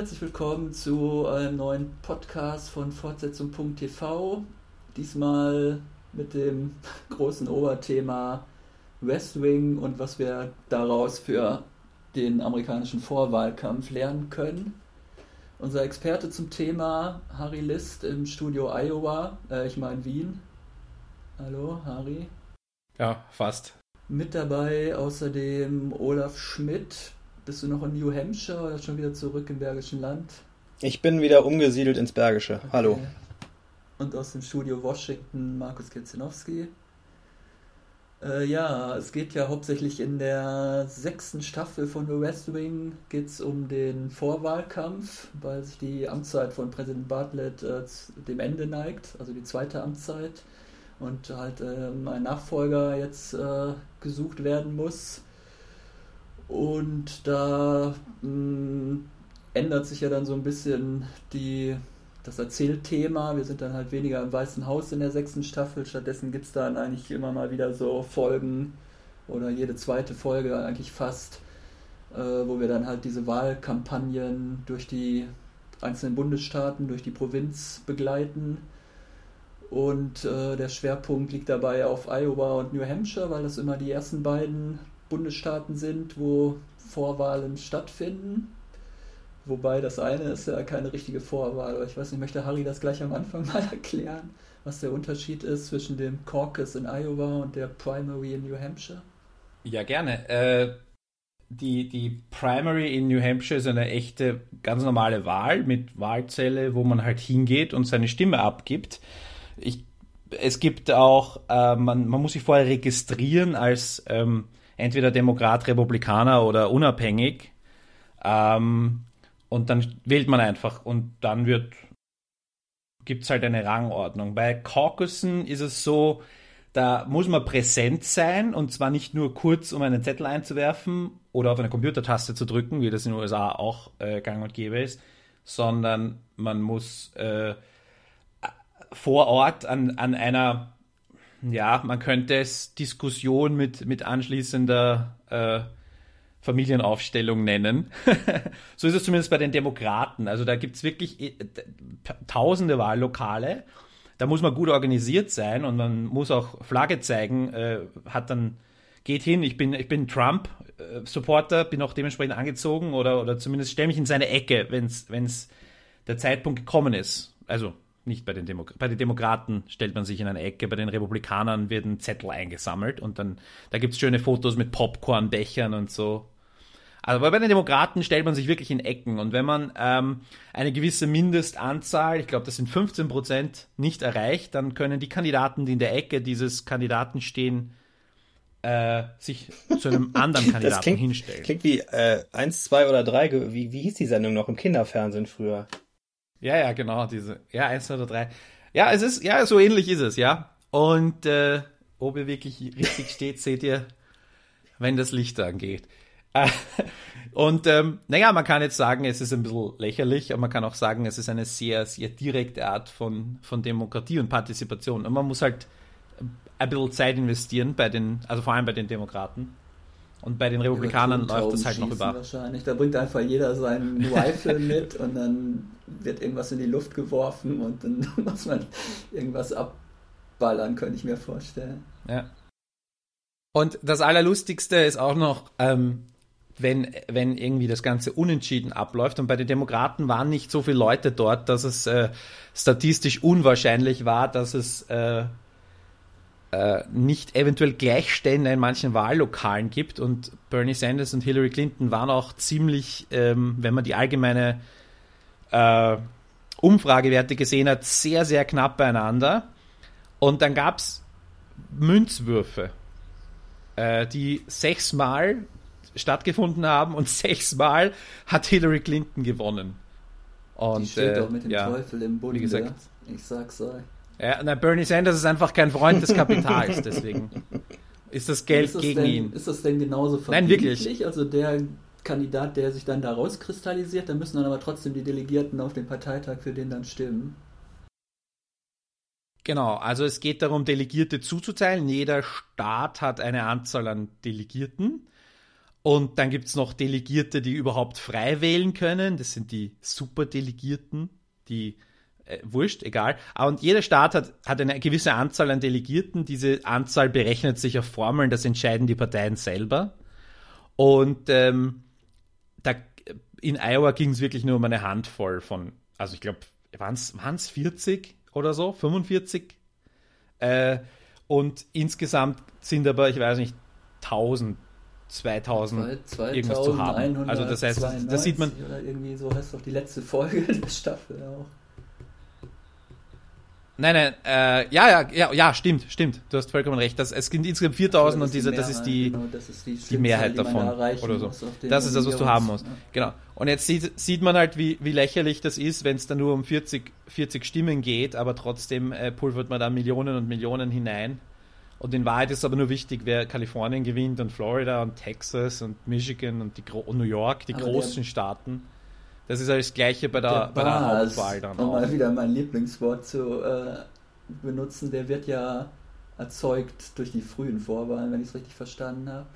herzlich willkommen zu einem neuen Podcast von Fortsetzung.tv. Diesmal mit dem großen Oberthema West Wing und was wir daraus für den amerikanischen Vorwahlkampf lernen können. Unser Experte zum Thema, Harry List im Studio Iowa, äh, ich meine Wien. Hallo, Harry. Ja, fast. Mit dabei außerdem Olaf Schmidt. Bist du noch in New Hampshire oder schon wieder zurück im Bergischen Land? Ich bin wieder umgesiedelt ins Bergische. Okay. Hallo. Und aus dem Studio Washington Markus Ketzinowski. Äh, ja, es geht ja hauptsächlich in der sechsten Staffel von The West Wing geht's um den Vorwahlkampf, weil sich die Amtszeit von Präsident Bartlett äh, dem Ende neigt, also die zweite Amtszeit und halt ähm, ein Nachfolger jetzt äh, gesucht werden muss. Und da mh, mm, ändert sich ja dann so ein bisschen die, das Erzählthema. Wir sind dann halt weniger im Weißen Haus in der sechsten Staffel. Stattdessen gibt es dann eigentlich immer mal wieder so Folgen oder jede zweite Folge eigentlich fast, äh, wo wir dann halt diese Wahlkampagnen durch die einzelnen Bundesstaaten, durch die Provinz begleiten und äh, der Schwerpunkt liegt dabei auf Iowa und New Hampshire, weil das immer die ersten beiden Bundesstaaten sind, wo Vorwahlen stattfinden. Wobei das eine ist ja keine richtige Vorwahl. Aber ich weiß nicht, möchte Harry das gleich am Anfang mal erklären, was der Unterschied ist zwischen dem Caucus in Iowa und der Primary in New Hampshire? Ja, gerne. Äh, die, die Primary in New Hampshire ist eine echte, ganz normale Wahl mit Wahlzelle, wo man halt hingeht und seine Stimme abgibt ich, es gibt auch, äh, man, man muss sich vorher registrieren als ähm, entweder Demokrat, Republikaner oder unabhängig. Ähm, und dann wählt man einfach und dann wird gibt es halt eine Rangordnung. Bei Caucusen ist es so, da muss man präsent sein und zwar nicht nur kurz, um einen Zettel einzuwerfen oder auf eine Computertaste zu drücken, wie das in den USA auch äh, gang und gäbe ist, sondern man muss äh, vor Ort an, an einer, ja, man könnte es Diskussion mit, mit anschließender äh, Familienaufstellung nennen. so ist es zumindest bei den Demokraten. Also da gibt es wirklich äh, tausende Wahllokale. Da muss man gut organisiert sein und man muss auch Flagge zeigen, äh, hat dann geht hin, ich bin, ich bin Trump-Supporter, bin auch dementsprechend angezogen oder, oder zumindest stelle mich in seine Ecke, wenn es der Zeitpunkt gekommen ist. Also nicht bei den, Demo bei den Demokraten stellt man sich in eine Ecke, bei den Republikanern werden Zettel eingesammelt und dann, da gibt es schöne Fotos mit Popcornbechern und so. Also bei den Demokraten stellt man sich wirklich in Ecken und wenn man ähm, eine gewisse Mindestanzahl, ich glaube das sind 15 Prozent, nicht erreicht, dann können die Kandidaten, die in der Ecke dieses Kandidaten stehen, äh, sich zu einem anderen Kandidaten klingt, hinstellen. Klingt wie äh, 1, 2 oder 3, wie, wie hieß die Sendung noch im Kinderfernsehen früher? Ja, ja, genau, diese. Ja, eins oder drei. Ja, es ist, ja, so ähnlich ist es, ja. Und äh, ob ihr wirklich richtig steht, seht ihr, wenn das Licht angeht. Äh, und ähm, naja, man kann jetzt sagen, es ist ein bisschen lächerlich, aber man kann auch sagen, es ist eine sehr, sehr direkte Art von, von Demokratie und Partizipation. Und man muss halt ein bisschen Zeit investieren bei den, also vor allem bei den Demokraten. Und bei den Republikanern läuft das halt noch über. Wahrscheinlich. Da bringt einfach jeder seinen Rifle mit und dann wird irgendwas in die Luft geworfen und dann muss man irgendwas abballern, könnte ich mir vorstellen. Ja. Und das Allerlustigste ist auch noch, ähm, wenn, wenn irgendwie das Ganze unentschieden abläuft. Und bei den Demokraten waren nicht so viele Leute dort, dass es äh, statistisch unwahrscheinlich war, dass es äh, äh, nicht eventuell Gleichstände in manchen Wahllokalen gibt. Und Bernie Sanders und Hillary Clinton waren auch ziemlich, ähm, wenn man die allgemeine äh, Umfragewerte gesehen hat, sehr, sehr knapp beieinander. Und dann gab es Münzwürfe, äh, die sechsmal stattgefunden haben und sechsmal hat Hillary Clinton gewonnen. Und, die steht äh, doch mit dem ja, Teufel im Bunde. Wie gesagt, ich sag's euch. Ja, na, Bernie Sanders ist einfach kein Freund des Kapitals, deswegen ist das Geld ist das gegen denn, ihn. Ist das denn genauso verbindlich? Nein, wirklich. Also der Kandidat, der sich dann da rauskristallisiert, da müssen dann aber trotzdem die Delegierten auf dem Parteitag für den dann stimmen. Genau, also es geht darum, Delegierte zuzuteilen. Jeder Staat hat eine Anzahl an Delegierten. Und dann gibt es noch Delegierte, die überhaupt frei wählen können. Das sind die Superdelegierten, die äh, wurscht, egal. Und jeder Staat hat, hat eine gewisse Anzahl an Delegierten. Diese Anzahl berechnet sich auf Formeln, das entscheiden die Parteien selber. Und ähm, da, in Iowa ging es wirklich nur um eine Handvoll von, also ich glaube, waren es 40 oder so, 45? Äh, und insgesamt sind aber, ich weiß nicht, 1000 2000 irgendwas zu haben. Also das heißt, das sieht man. Oder irgendwie so heißt doch die letzte Folge der Staffel auch. Nein, nein, äh, ja, ja, ja, ja, stimmt, stimmt. Du hast vollkommen recht. Das, es sind insgesamt 4000 und diese, das ist die, genau, das ist die, die Mehrheit davon. Oder so. Das ist das, was du haben musst. Ja. Genau. Und jetzt sieht, sieht man halt, wie, wie lächerlich das ist, wenn es dann nur um 40, 40 Stimmen geht, aber trotzdem äh, pulvert man da Millionen und Millionen hinein. Und in Wahrheit ist aber nur wichtig, wer Kalifornien gewinnt und Florida und Texas und Michigan und, die, und New York, die aber großen der, Staaten. Das ist das Gleiche bei der, der bei der Hauptwahl dann. Um mal wieder mein Lieblingswort zu äh, benutzen, der wird ja erzeugt durch die frühen Vorwahlen, wenn ich es richtig verstanden habe.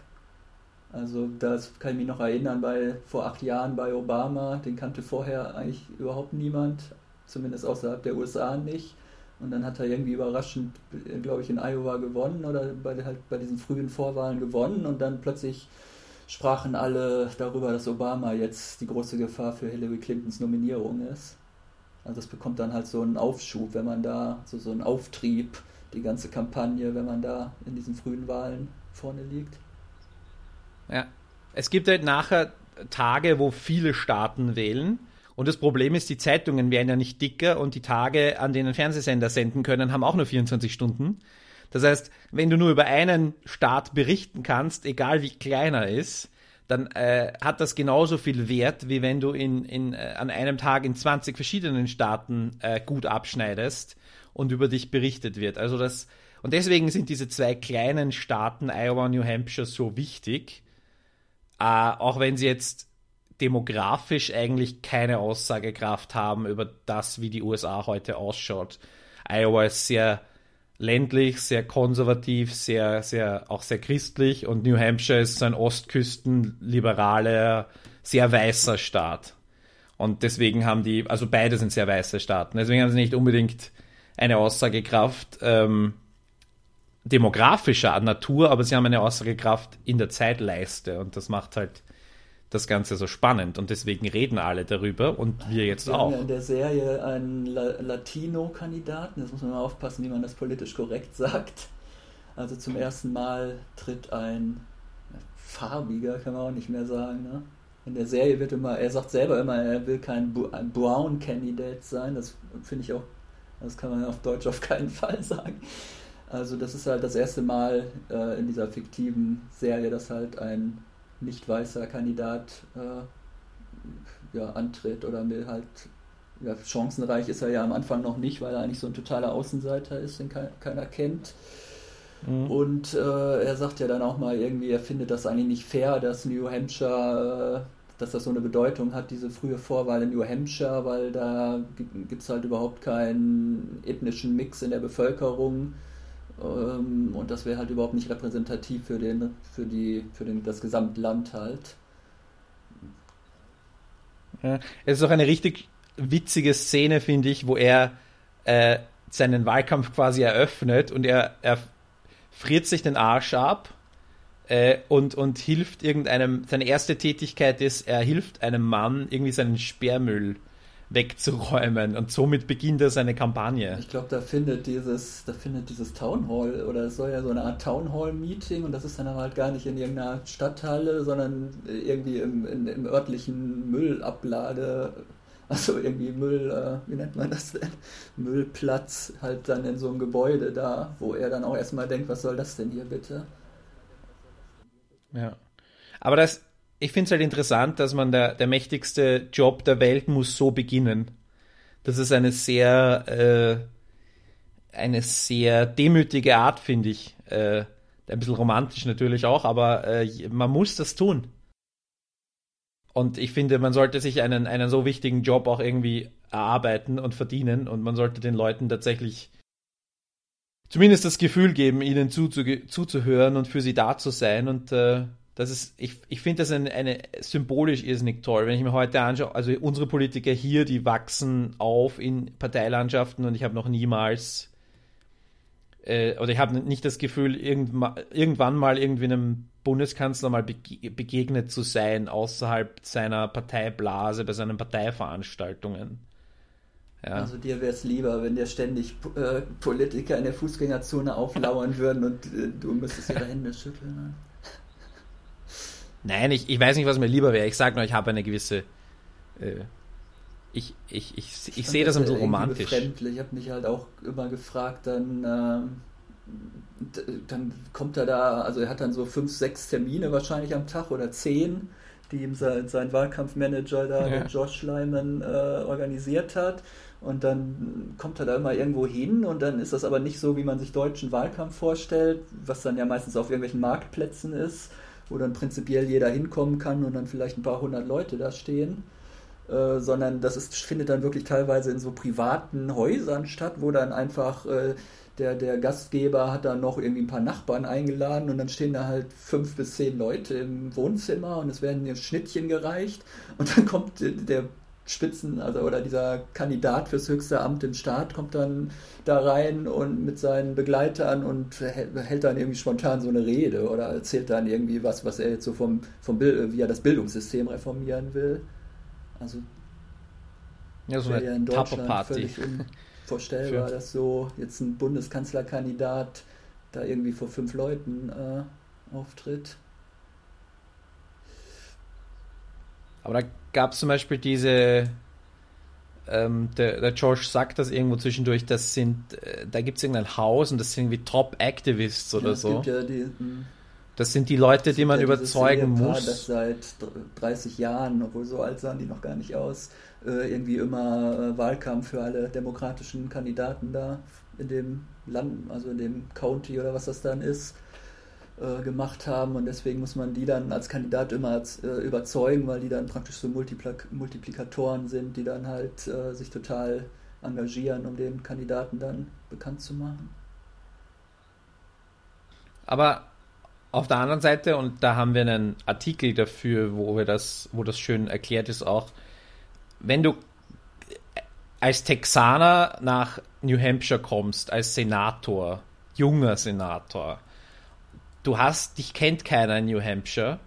Also das kann ich mich noch erinnern, bei vor acht Jahren bei Obama, den kannte vorher eigentlich überhaupt niemand, zumindest außerhalb der USA nicht. Und dann hat er irgendwie überraschend, glaube ich, in Iowa gewonnen oder bei, halt bei diesen frühen Vorwahlen gewonnen und dann plötzlich sprachen alle darüber, dass Obama jetzt die große Gefahr für Hillary Clintons Nominierung ist. Also das bekommt dann halt so einen Aufschub, wenn man da, so, so einen Auftrieb, die ganze Kampagne, wenn man da in diesen frühen Wahlen vorne liegt. Ja, es gibt halt nachher Tage, wo viele Staaten wählen und das Problem ist, die Zeitungen werden ja nicht dicker und die Tage, an denen Fernsehsender senden können, haben auch nur 24 Stunden. Das heißt, wenn du nur über einen Staat berichten kannst, egal wie klein er ist, dann äh, hat das genauso viel Wert, wie wenn du in, in, äh, an einem Tag in 20 verschiedenen Staaten äh, gut abschneidest und über dich berichtet wird. Also das, und deswegen sind diese zwei kleinen Staaten, Iowa und New Hampshire, so wichtig. Äh, auch wenn sie jetzt demografisch eigentlich keine Aussagekraft haben über das, wie die USA heute ausschaut. Iowa ist sehr ländlich, sehr konservativ, sehr, sehr, auch sehr christlich. Und New Hampshire ist so ein Ostküsten-liberaler, sehr weißer Staat. Und deswegen haben die, also beide sind sehr weiße Staaten, deswegen haben sie nicht unbedingt eine Aussagekraft ähm, demografischer Natur, aber sie haben eine Aussagekraft in der Zeitleiste. Und das macht halt das Ganze so spannend und deswegen reden alle darüber und wir jetzt wir auch. Haben ja in der Serie einen La Latino-Kandidaten, jetzt muss man mal aufpassen, wie man das politisch korrekt sagt. Also zum ersten Mal tritt ein farbiger, kann man auch nicht mehr sagen, ne? In der Serie wird immer, er sagt selber immer, er will kein Brown Candidate sein. Das finde ich auch, das kann man auf Deutsch auf keinen Fall sagen. Also das ist halt das erste Mal äh, in dieser fiktiven Serie, dass halt ein nicht weißer Kandidat äh, ja, antritt oder will halt ja, chancenreich ist er ja am Anfang noch nicht, weil er eigentlich so ein totaler Außenseiter ist, den keiner kennt. Mhm. Und äh, er sagt ja dann auch mal irgendwie, er findet das eigentlich nicht fair, dass New Hampshire, äh, dass das so eine Bedeutung hat, diese frühe Vorwahl in New Hampshire, weil da gibt es halt überhaupt keinen ethnischen Mix in der Bevölkerung. Ähm, und das wäre halt überhaupt nicht repräsentativ für, den, für, die, für den, das Gesamtland halt. Ja, es ist auch eine richtig witzige Szene, finde ich, wo er äh, seinen Wahlkampf quasi eröffnet und er, er friert sich den Arsch ab äh, und, und hilft irgendeinem, seine erste Tätigkeit ist, er hilft einem Mann irgendwie seinen Sperrmüll wegzuräumen und somit beginnt er seine Kampagne. Ich glaube, da findet dieses, da findet dieses Town Hall oder es soll ja so eine Art Town Hall Meeting und das ist dann aber halt gar nicht in irgendeiner Stadthalle, sondern irgendwie im, in, im örtlichen Müllablade, also irgendwie Müll, äh, wie nennt man das denn? Müllplatz halt dann in so einem Gebäude da, wo er dann auch erstmal denkt, was soll das denn hier bitte? Ja. Aber das, ich finde es halt interessant, dass man der, der mächtigste Job der Welt muss so beginnen. Das ist eine sehr, äh, eine sehr demütige Art, finde ich. Äh, ein bisschen romantisch natürlich auch, aber äh, man muss das tun. Und ich finde, man sollte sich einen, einen so wichtigen Job auch irgendwie erarbeiten und verdienen und man sollte den Leuten tatsächlich zumindest das Gefühl geben, ihnen zuzuhören und für sie da zu sein und äh, das ist, ich, ich finde das eine, eine symbolisch irrsinnig toll. Wenn ich mir heute anschaue, also unsere Politiker hier, die wachsen auf in Parteilandschaften und ich habe noch niemals äh, oder ich habe nicht das Gefühl, irgendwann, mal irgendwie einem Bundeskanzler mal begegnet zu sein außerhalb seiner Parteiblase, bei seinen Parteiveranstaltungen. Ja. Also dir wäre es lieber, wenn dir ständig äh, Politiker in der Fußgängerzone auflauern würden und äh, du müsstest ihre Hände schütteln. Ne? Nein, ich, ich weiß nicht, was mir lieber wäre. Ich sage nur, ich habe eine gewisse. Äh, ich ich, ich, ich, ich sehe das, das so romantisch. Befremdlich. Ich habe mich halt auch immer gefragt, dann. Ähm, dann kommt er da, also er hat dann so fünf, sechs Termine wahrscheinlich am Tag oder zehn, die ihm sein, sein Wahlkampfmanager da, ja. Josh Lyman, äh, organisiert hat. Und dann kommt er da immer irgendwo hin und dann ist das aber nicht so, wie man sich deutschen Wahlkampf vorstellt, was dann ja meistens auf irgendwelchen Marktplätzen ist, wo dann prinzipiell jeder hinkommen kann und dann vielleicht ein paar hundert Leute da stehen. Äh, sondern das ist, findet dann wirklich teilweise in so privaten Häusern statt, wo dann einfach äh, der, der Gastgeber hat dann noch irgendwie ein paar Nachbarn eingeladen und dann stehen da halt fünf bis zehn Leute im Wohnzimmer und es werden Schnittchen gereicht und dann kommt der Spitzen, also oder dieser Kandidat fürs höchste Amt im Staat kommt dann da rein und mit seinen Begleitern und hält dann irgendwie spontan so eine Rede oder erzählt dann irgendwie was, was er jetzt so vom, vom Bild, wie er das Bildungssystem reformieren will. Also ja, so eine in Deutschland völlig unvorstellbar, dass so jetzt ein Bundeskanzlerkandidat da irgendwie vor fünf Leuten äh, auftritt. Aber da gab es zum Beispiel diese, ähm, der, der George sagt das irgendwo zwischendurch, das sind, äh, da gibt es irgendein Haus und das sind irgendwie Top-Activists oder ja, so. Ja die, hm. das sind die Leute, die man ja überzeugen muss. Das seit 30 Jahren, obwohl so alt sahen die noch gar nicht aus, äh, irgendwie immer äh, Wahlkampf für alle demokratischen Kandidaten da in dem Land, also in dem County oder was das dann ist äh, gemacht haben und deswegen muss man die dann als Kandidat immer als, äh, überzeugen, weil die dann praktisch so Multipl Multiplikatoren sind, die dann halt äh, sich total engagieren, um den Kandidaten dann bekannt zu machen. Aber auf der anderen Seite, und da haben wir einen Artikel dafür, wo wir das, wo das schön erklärt ist, auch, wenn du als Texaner nach New Hampshire kommst, als Senator, junger Senator, du hast, dich kennt keiner in New Hampshire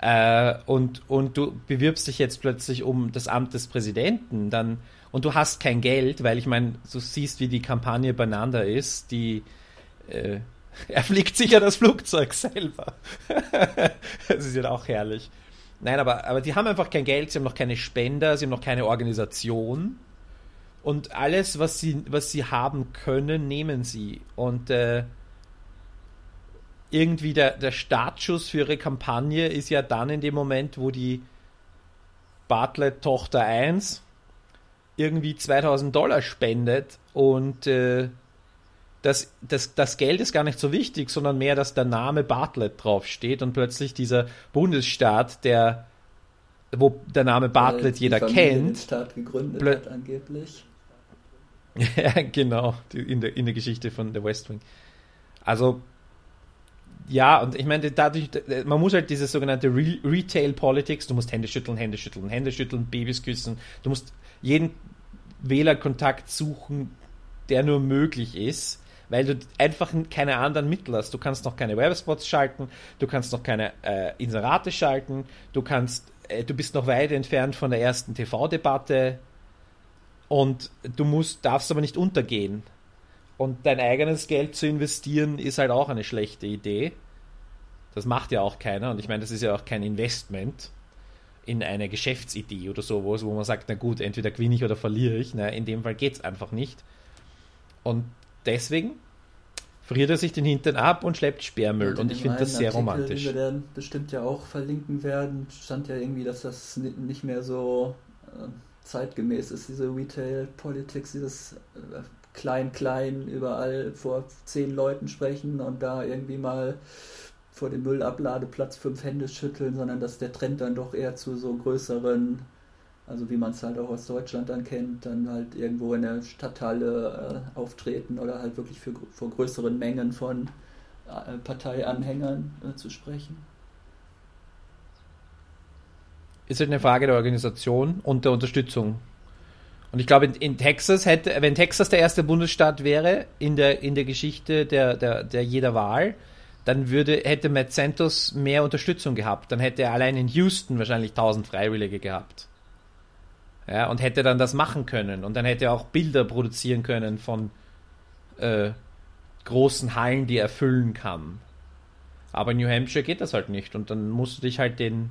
äh, und, und du bewirbst dich jetzt plötzlich um das Amt des Präsidenten, dann und du hast kein Geld, weil ich meine, du siehst, wie die Kampagne beieinander ist, die äh, er fliegt sicher das Flugzeug selber. das ist ja auch herrlich. Nein, aber, aber die haben einfach kein Geld, sie haben noch keine Spender, sie haben noch keine Organisation. Und alles, was sie, was sie haben können, nehmen sie. Und äh, irgendwie der, der Startschuss für ihre Kampagne ist ja dann in dem Moment, wo die Bartlett Tochter 1 irgendwie 2000 Dollar spendet und äh, das, das, das Geld ist gar nicht so wichtig, sondern mehr, dass der Name Bartlett draufsteht und plötzlich dieser Bundesstaat, der wo der Name Bartlett jeder kennt. Den Staat gegründet hat angeblich. ja, genau, in der, in der Geschichte von der West Wing. Also ja, und ich meine, dadurch, man muss halt diese sogenannte Re Retail Politics, du musst Hände schütteln, Hände schütteln, Hände schütteln, Babys küssen, du musst jeden Wählerkontakt suchen, der nur möglich ist, weil du einfach keine anderen Mittel hast. Du kannst noch keine Werbespots schalten, du kannst noch keine äh, Inserate schalten, du kannst, äh, du bist noch weit entfernt von der ersten TV-Debatte und du musst, darfst aber nicht untergehen. Und dein eigenes Geld zu investieren ist halt auch eine schlechte Idee. Das macht ja auch keiner. Und ich meine, das ist ja auch kein Investment in eine Geschäftsidee oder sowas, wo man sagt, na gut, entweder gewinne ich oder verliere ich. Na, in dem Fall geht es einfach nicht. Und deswegen friert er sich den Hintern ab und schleppt Sperrmüll. Und, und ich finde das sehr Artikel, romantisch. Den wir dann bestimmt ja auch verlinken werden, stand ja irgendwie, dass das nicht mehr so äh, zeitgemäß ist, diese Retail Politics, dieses äh, klein, klein überall vor zehn Leuten sprechen und da irgendwie mal vor dem Müllabladeplatz fünf Hände schütteln, sondern dass der Trend dann doch eher zu so größeren, also wie man es halt auch aus Deutschland dann kennt, dann halt irgendwo in der Stadthalle äh, auftreten oder halt wirklich für, vor größeren Mengen von äh, Parteianhängern äh, zu sprechen. ist halt eine Frage der Organisation und der Unterstützung. Und ich glaube, in, in, Texas hätte, wenn Texas der erste Bundesstaat wäre in der, in der Geschichte der, der, der jeder Wahl, dann würde, hätte Matt Santos mehr Unterstützung gehabt. Dann hätte er allein in Houston wahrscheinlich 1000 Freiwillige gehabt. Ja, und hätte dann das machen können. Und dann hätte er auch Bilder produzieren können von äh, großen Hallen, die er füllen kann. Aber in New Hampshire geht das halt nicht. Und dann musst du dich halt den,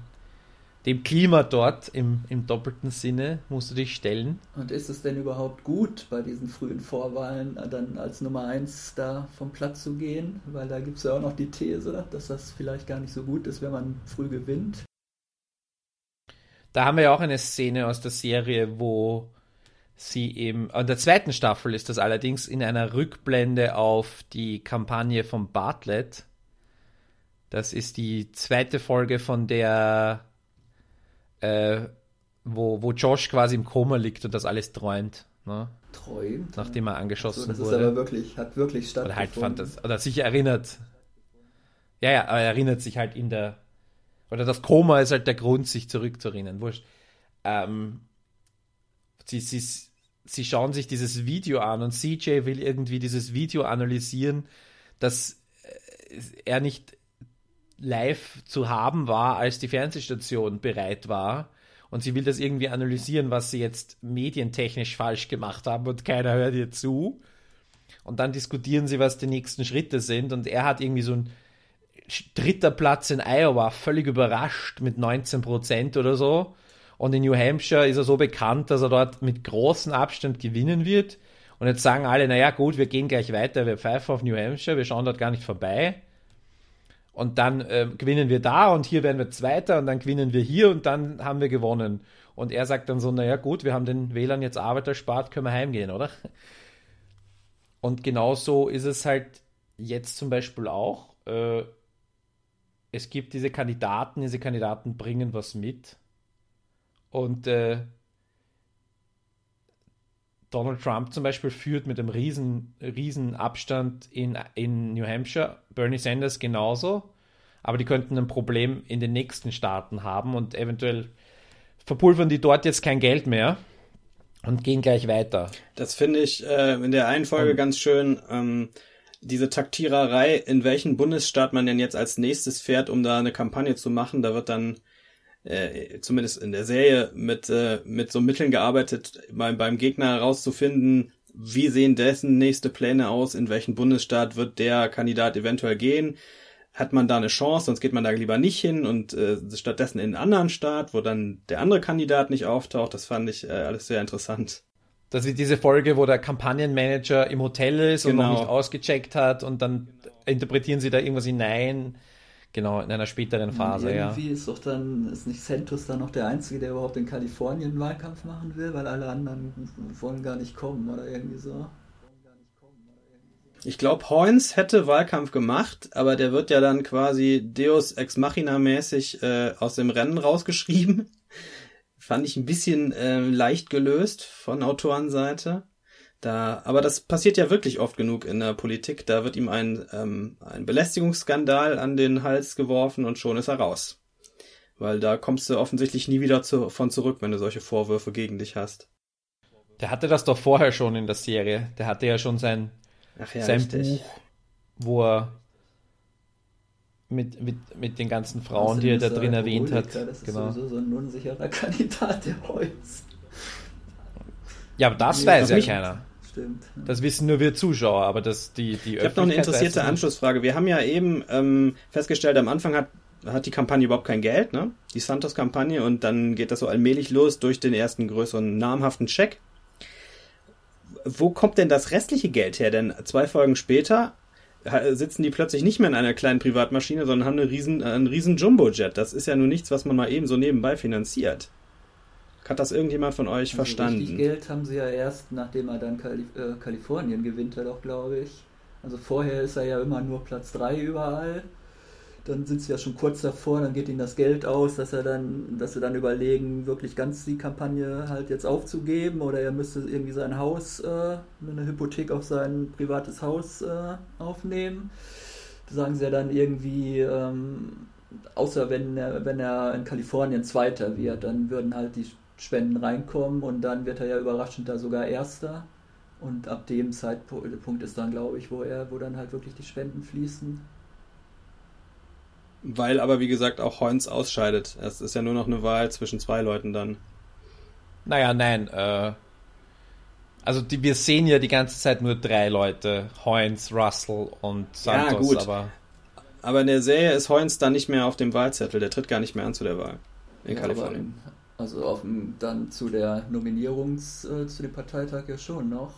dem Klima dort im, im doppelten Sinne musst du dich stellen. Und ist es denn überhaupt gut, bei diesen frühen Vorwahlen dann als Nummer 1 da vom Platz zu gehen? Weil da gibt es ja auch noch die These, dass das vielleicht gar nicht so gut ist, wenn man früh gewinnt. Da haben wir ja auch eine Szene aus der Serie, wo sie eben, in der zweiten Staffel ist das allerdings in einer Rückblende auf die Kampagne von Bartlett. Das ist die zweite Folge von der äh, wo, wo Josh quasi im Koma liegt und das alles träumt. Ne? Träumt? Nachdem er angeschossen also, das wurde. Das ist aber wirklich, hat wirklich stattgefunden. Oder halt fand das, oder sich erinnert. Ja, ja, aber er erinnert sich halt in der, oder das Koma ist halt der Grund, sich zurückzuerinnern. Wurscht. Ähm, sie, sie, sie schauen sich dieses Video an und CJ will irgendwie dieses Video analysieren, dass äh, er nicht live zu haben war, als die Fernsehstation bereit war. Und sie will das irgendwie analysieren, was sie jetzt medientechnisch falsch gemacht haben und keiner hört ihr zu. Und dann diskutieren sie, was die nächsten Schritte sind. Und er hat irgendwie so ein dritter Platz in Iowa, völlig überrascht mit 19 Prozent oder so. Und in New Hampshire ist er so bekannt, dass er dort mit großem Abstand gewinnen wird. Und jetzt sagen alle, naja gut, wir gehen gleich weiter, wir pfeifen auf New Hampshire, wir schauen dort gar nicht vorbei und dann äh, gewinnen wir da und hier werden wir Zweiter und dann gewinnen wir hier und dann haben wir gewonnen. Und er sagt dann so, naja gut, wir haben den Wählern jetzt Arbeit erspart, können wir heimgehen, oder? Und genauso ist es halt jetzt zum Beispiel auch. Äh, es gibt diese Kandidaten, diese Kandidaten bringen was mit. Und äh, Donald Trump zum Beispiel führt mit einem riesen, riesen Abstand in, in New Hampshire, Bernie Sanders genauso, aber die könnten ein Problem in den nächsten Staaten haben und eventuell verpulvern die dort jetzt kein Geld mehr und gehen gleich weiter. Das finde ich äh, in der einen Folge und, ganz schön. Ähm, diese Taktiererei, in welchen Bundesstaat man denn jetzt als nächstes fährt, um da eine Kampagne zu machen, da wird dann äh, zumindest in der Serie mit, äh, mit so Mitteln gearbeitet, beim, beim Gegner herauszufinden, wie sehen dessen nächste Pläne aus, in welchen Bundesstaat wird der Kandidat eventuell gehen, hat man da eine Chance, sonst geht man da lieber nicht hin und äh, stattdessen in einen anderen Staat, wo dann der andere Kandidat nicht auftaucht. Das fand ich äh, alles sehr interessant. Das ist diese Folge, wo der Kampagnenmanager im Hotel ist genau. und noch genau. nicht ausgecheckt hat und dann interpretieren sie da irgendwas hinein. Genau, in einer späteren Phase, irgendwie ja. Irgendwie ist doch dann, ist nicht Santos dann noch der Einzige, der überhaupt in Kalifornien einen Wahlkampf machen will, weil alle anderen wollen gar nicht kommen oder irgendwie so. Ich glaube, Hoynes hätte Wahlkampf gemacht, aber der wird ja dann quasi Deus Ex Machina mäßig äh, aus dem Rennen rausgeschrieben. Fand ich ein bisschen äh, leicht gelöst von Autorenseite. Da, aber das passiert ja wirklich oft genug in der Politik. Da wird ihm ein, ähm, ein Belästigungsskandal an den Hals geworfen und schon ist er raus. Weil da kommst du offensichtlich nie wieder zu, von zurück, wenn du solche Vorwürfe gegen dich hast. Der hatte das doch vorher schon in der Serie. Der hatte ja schon sein, ja, sein Buch, wo er mit, mit, mit den ganzen Frauen, die er da drin erwähnt hat. Das ist genau. sowieso so ein unsicherer Kandidat, der Holz. Ja, aber das nee, weiß ja keiner stimmt. Das wissen nur wir Zuschauer, aber das die die. Ich habe noch eine interessierte Anschlussfrage. Wir haben ja eben ähm, festgestellt, am Anfang hat hat die Kampagne überhaupt kein Geld, ne? Die Santos-Kampagne und dann geht das so allmählich los durch den ersten größeren namhaften Check. Wo kommt denn das restliche Geld her? Denn zwei Folgen später sitzen die plötzlich nicht mehr in einer kleinen Privatmaschine, sondern haben eine riesen, einen riesen Jumbo-Jet. Das ist ja nur nichts, was man mal eben so nebenbei finanziert. Hat das irgendjemand von euch also verstanden? Richtig Geld haben sie ja erst, nachdem er dann Kali äh, Kalifornien gewinnt, er doch, glaube ich. Also vorher ist er ja immer nur Platz 3 überall. Dann sind sie ja schon kurz davor, dann geht ihnen das Geld aus, dass er dann, dass sie dann überlegen, wirklich ganz die Kampagne halt jetzt aufzugeben oder er müsste irgendwie sein Haus, äh, eine Hypothek auf sein privates Haus äh, aufnehmen. Da sagen sie ja dann irgendwie, ähm, außer wenn er, wenn er in Kalifornien Zweiter wird, dann würden halt die Spenden reinkommen und dann wird er ja überraschend da sogar Erster. Und ab dem Zeitpunkt ist dann, glaube ich, wo er, wo dann halt wirklich die Spenden fließen. Weil aber, wie gesagt, auch Heunz ausscheidet. Es ist ja nur noch eine Wahl zwischen zwei Leuten dann. Naja, nein. Äh, also die, wir sehen ja die ganze Zeit nur drei Leute. Heunz, Russell und Santos. Ja, gut. Aber, aber in der Serie ist Heunz dann nicht mehr auf dem Wahlzettel. Der tritt gar nicht mehr an zu der Wahl in ja, Kalifornien. Also auf, dann zu der Nominierungs, äh, zu dem Parteitag ja schon noch.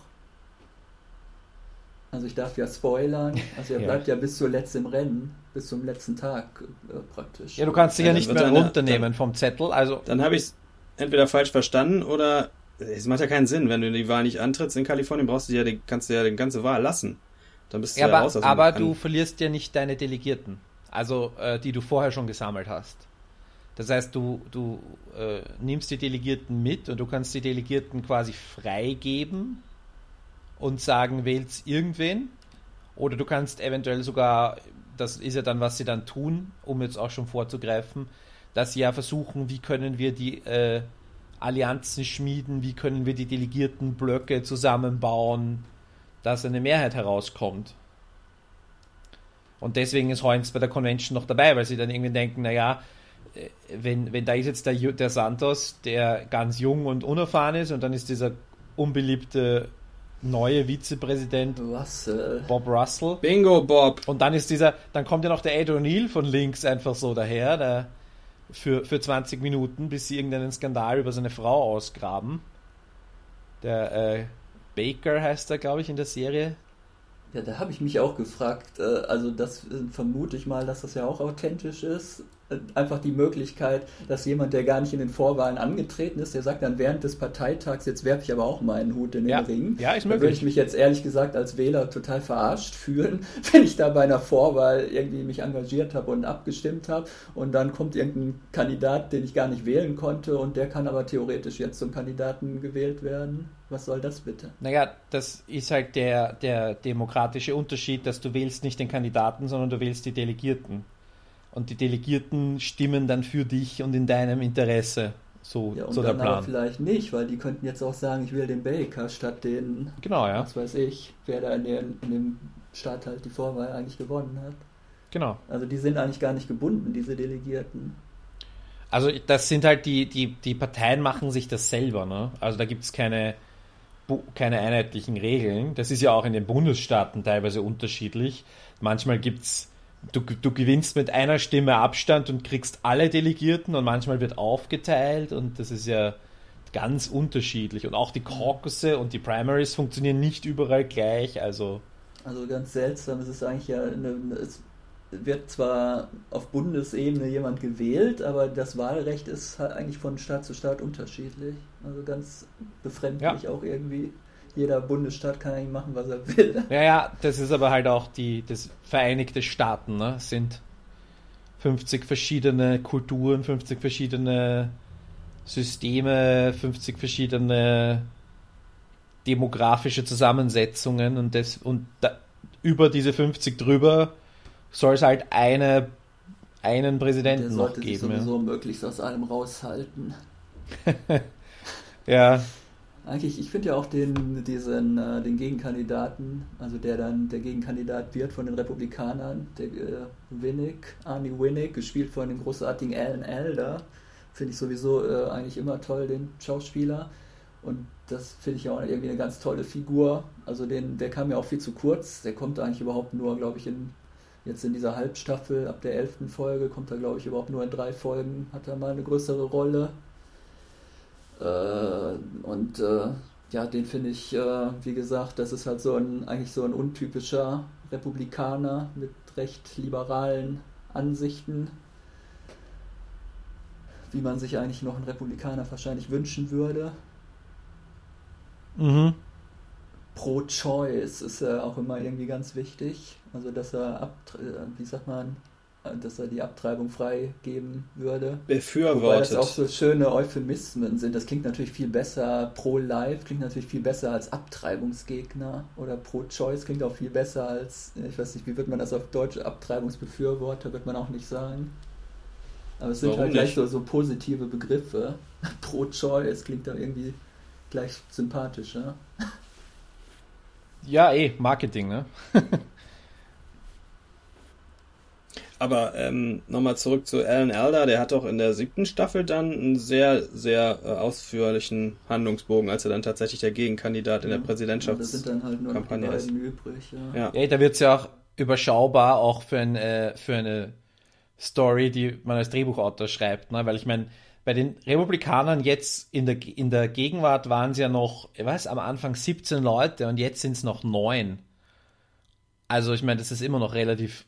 Also ich darf ja spoilern. Also er ja. bleibt ja bis zuletzt im Rennen, bis zum letzten Tag äh, praktisch. Ja, du kannst dich ja, ja nicht mehr runternehmen dann, vom Zettel. Also dann habe ich es entweder falsch verstanden oder es macht ja keinen Sinn. Wenn du die Wahl nicht antrittst in Kalifornien, brauchst du ja die, kannst du ja die ganze Wahl lassen. Dann bist du ja, ja raus. Aber du verlierst ja nicht deine Delegierten, also äh, die du vorher schon gesammelt hast. Das heißt, du, du äh, nimmst die Delegierten mit und du kannst die Delegierten quasi freigeben und sagen, wählst irgendwen. Oder du kannst eventuell sogar, das ist ja dann, was sie dann tun, um jetzt auch schon vorzugreifen, dass sie ja versuchen, wie können wir die äh, Allianzen schmieden, wie können wir die Delegiertenblöcke zusammenbauen, dass eine Mehrheit herauskommt. Und deswegen ist Heinz bei der Convention noch dabei, weil sie dann irgendwie denken, naja, wenn, wenn da ist jetzt der, der Santos, der ganz jung und unerfahren ist, und dann ist dieser unbeliebte neue Vizepräsident Russell. Bob Russell. Bingo, Bob. Und dann ist dieser, dann kommt ja noch der Ed O'Neill von links einfach so daher, der für, für 20 Minuten, bis sie irgendeinen Skandal über seine Frau ausgraben. Der äh, Baker heißt er, glaube ich, in der Serie. Ja, da habe ich mich auch gefragt. Äh, also das äh, vermute ich mal, dass das ja auch authentisch ist einfach die Möglichkeit, dass jemand, der gar nicht in den Vorwahlen angetreten ist, der sagt dann während des Parteitags, jetzt werfe ich aber auch meinen Hut in den ja. Ring. Ja, ist möglich. Da würde ich mich jetzt ehrlich gesagt als Wähler total verarscht fühlen, wenn ich da bei einer Vorwahl irgendwie mich engagiert habe und abgestimmt habe und dann kommt irgendein Kandidat, den ich gar nicht wählen konnte und der kann aber theoretisch jetzt zum Kandidaten gewählt werden. Was soll das bitte? Naja, das ist halt der, der demokratische Unterschied, dass du wählst nicht den Kandidaten, sondern du wählst die Delegierten und die Delegierten stimmen dann für dich und in deinem Interesse. So, ja, und so der Plan. Vielleicht nicht, weil die könnten jetzt auch sagen, ich will den Baker statt den, genau, ja. was weiß ich, wer da in, der, in dem Staat halt die Vorwahl eigentlich gewonnen hat. Genau. Also die sind eigentlich gar nicht gebunden, diese Delegierten. Also das sind halt die, die, die Parteien machen sich das selber, ne? Also da gibt es keine, keine einheitlichen Regeln. Das ist ja auch in den Bundesstaaten teilweise unterschiedlich. Manchmal gibt es du, du gewinnst mit einer Stimme Abstand und kriegst alle Delegierten und manchmal wird aufgeteilt und das ist ja ganz unterschiedlich. Und auch die Caucusse und die Primaries funktionieren nicht überall gleich, also. Also ganz seltsam, es ist eigentlich ja eine, es wird zwar auf Bundesebene jemand gewählt, aber das Wahlrecht ist halt eigentlich von Staat zu Staat unterschiedlich. Also ganz befremdlich ja. auch irgendwie jeder Bundesstaat kann eigentlich machen, was er will. Ja, ja, das ist aber halt auch die das Vereinigte Staaten, ne? sind 50 verschiedene Kulturen, 50 verschiedene Systeme, 50 verschiedene demografische Zusammensetzungen und das und da, über diese 50 drüber soll es halt eine einen Präsidenten Der noch geben. Sich sowieso ja. möglichst aus allem raushalten. ja, eigentlich, ich finde ja auch den, diesen, äh, den Gegenkandidaten, also der dann der Gegenkandidat wird von den Republikanern, der äh, Winnick, Arnie Winnick, gespielt von dem großartigen Alan Elder, finde ich sowieso äh, eigentlich immer toll, den Schauspieler. Und das finde ich ja auch irgendwie eine ganz tolle Figur. Also den, der kam ja auch viel zu kurz. Der kommt eigentlich überhaupt nur, glaube ich, in jetzt in dieser Halbstaffel ab der elften Folge kommt er, glaube ich, überhaupt nur in drei Folgen, hat er mal eine größere Rolle. Äh, und äh, ja, den finde ich, äh, wie gesagt, das ist halt so ein, eigentlich so ein untypischer Republikaner mit recht liberalen Ansichten, wie man sich eigentlich noch einen Republikaner wahrscheinlich wünschen würde. Mhm. Pro-Choice ist ja auch immer irgendwie ganz wichtig. Also, dass er, ab, wie sagt man, dass er die Abtreibung freigeben würde. Befürwortet. Weil das auch so schöne Euphemismen sind. Das klingt natürlich viel besser, pro-life klingt natürlich viel besser als Abtreibungsgegner oder pro-choice klingt auch viel besser als, ich weiß nicht, wie wird man das auf Deutsch, Abtreibungsbefürworter, wird man auch nicht sagen. Aber es sind Warum halt gleich so, so positive Begriffe. Pro-Choice klingt da irgendwie gleich sympathischer. Ja, eh, Marketing, ne? Aber ähm, nochmal zurück zu Alan Elder, der hat doch in der siebten Staffel dann einen sehr, sehr äh, ausführlichen Handlungsbogen, als er dann tatsächlich der Gegenkandidat in der Präsidentschaftskampagne ja, ist. Übrig, ja. ja. ja da wird es ja auch überschaubar, auch für, ein, äh, für eine Story, die man als Drehbuchautor schreibt. Ne? Weil ich meine, bei den Republikanern jetzt in der, in der Gegenwart waren es ja noch, ich weiß, am Anfang 17 Leute und jetzt sind es noch neun. Also ich meine, das ist immer noch relativ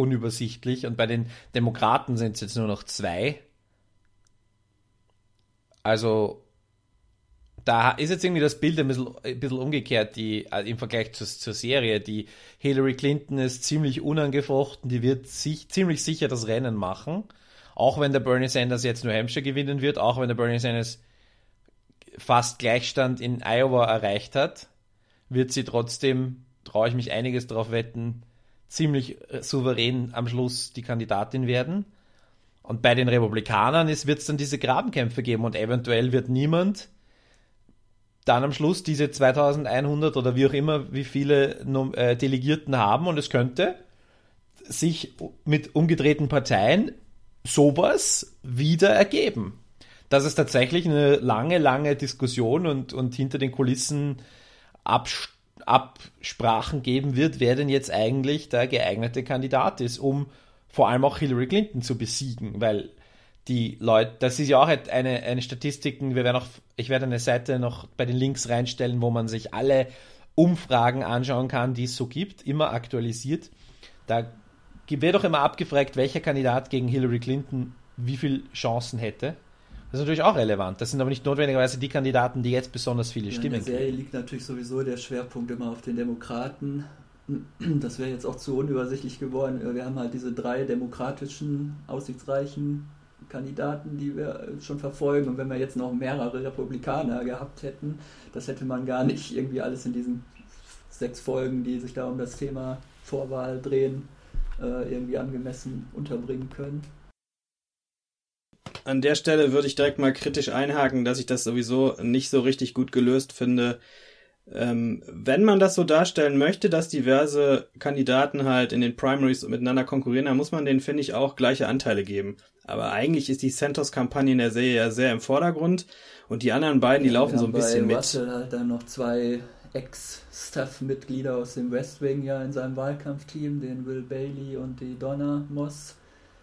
unübersichtlich und bei den Demokraten sind es jetzt nur noch zwei. Also da ist jetzt irgendwie das Bild ein bisschen, ein bisschen umgekehrt die, äh, im Vergleich zur, zur, Serie. Die Hillary Clinton ist ziemlich unangefochten, die wird sich ziemlich sicher das Rennen machen. Auch wenn der Bernie Sanders jetzt New Hampshire gewinnen wird, auch wenn der Bernie Sanders fast Gleichstand in Iowa erreicht hat, wird sie trotzdem, traue ich mich einiges darauf wetten, ziemlich äh, souverän am Schluss die Kandidatin werden. Und bei den Republikanern wird es dann diese Grabenkämpfe geben und eventuell wird niemand dann am Schluss diese 2100 oder wie auch immer, wie viele äh, Delegierten haben und es könnte sich mit umgedrehten Parteien sowas wieder ergeben. Dass es tatsächlich eine lange, lange Diskussion und, und hinter den Kulissen Abst Absprachen geben wird, wer denn jetzt eigentlich der geeignete Kandidat ist, um vor allem auch Hillary Clinton zu besiegen, weil die Leute, das ist ja auch eine, eine Statistik, wir werden auch, ich werde eine Seite noch bei den Links reinstellen, wo man sich alle Umfragen anschauen kann, die es so gibt, immer aktualisiert. Da wird auch immer abgefragt, welcher Kandidat gegen Hillary Clinton wie viele Chancen hätte. Das ist natürlich auch relevant. Das sind aber nicht notwendigerweise die Kandidaten, die jetzt besonders viele ja, Stimmen kriegen. In der Serie liegt natürlich sowieso der Schwerpunkt immer auf den Demokraten. Das wäre jetzt auch zu unübersichtlich geworden. Wir haben halt diese drei demokratischen, aussichtsreichen Kandidaten, die wir schon verfolgen. Und wenn wir jetzt noch mehrere Republikaner gehabt hätten, das hätte man gar nicht irgendwie alles in diesen sechs Folgen, die sich da um das Thema Vorwahl drehen, äh, irgendwie angemessen unterbringen können. An der Stelle würde ich direkt mal kritisch einhaken, dass ich das sowieso nicht so richtig gut gelöst finde, ähm, wenn man das so darstellen möchte, dass diverse Kandidaten halt in den Primaries miteinander konkurrieren, dann muss man denen, finde ich, auch gleiche Anteile geben. Aber eigentlich ist die Santos-Kampagne in der Serie ja sehr im Vordergrund und die anderen beiden, die ja, laufen so ein bisschen mit. Russell halt dann noch zwei Ex-Staff-Mitglieder aus dem West Wing ja in seinem Wahlkampfteam, den Will Bailey und die Donna Moss.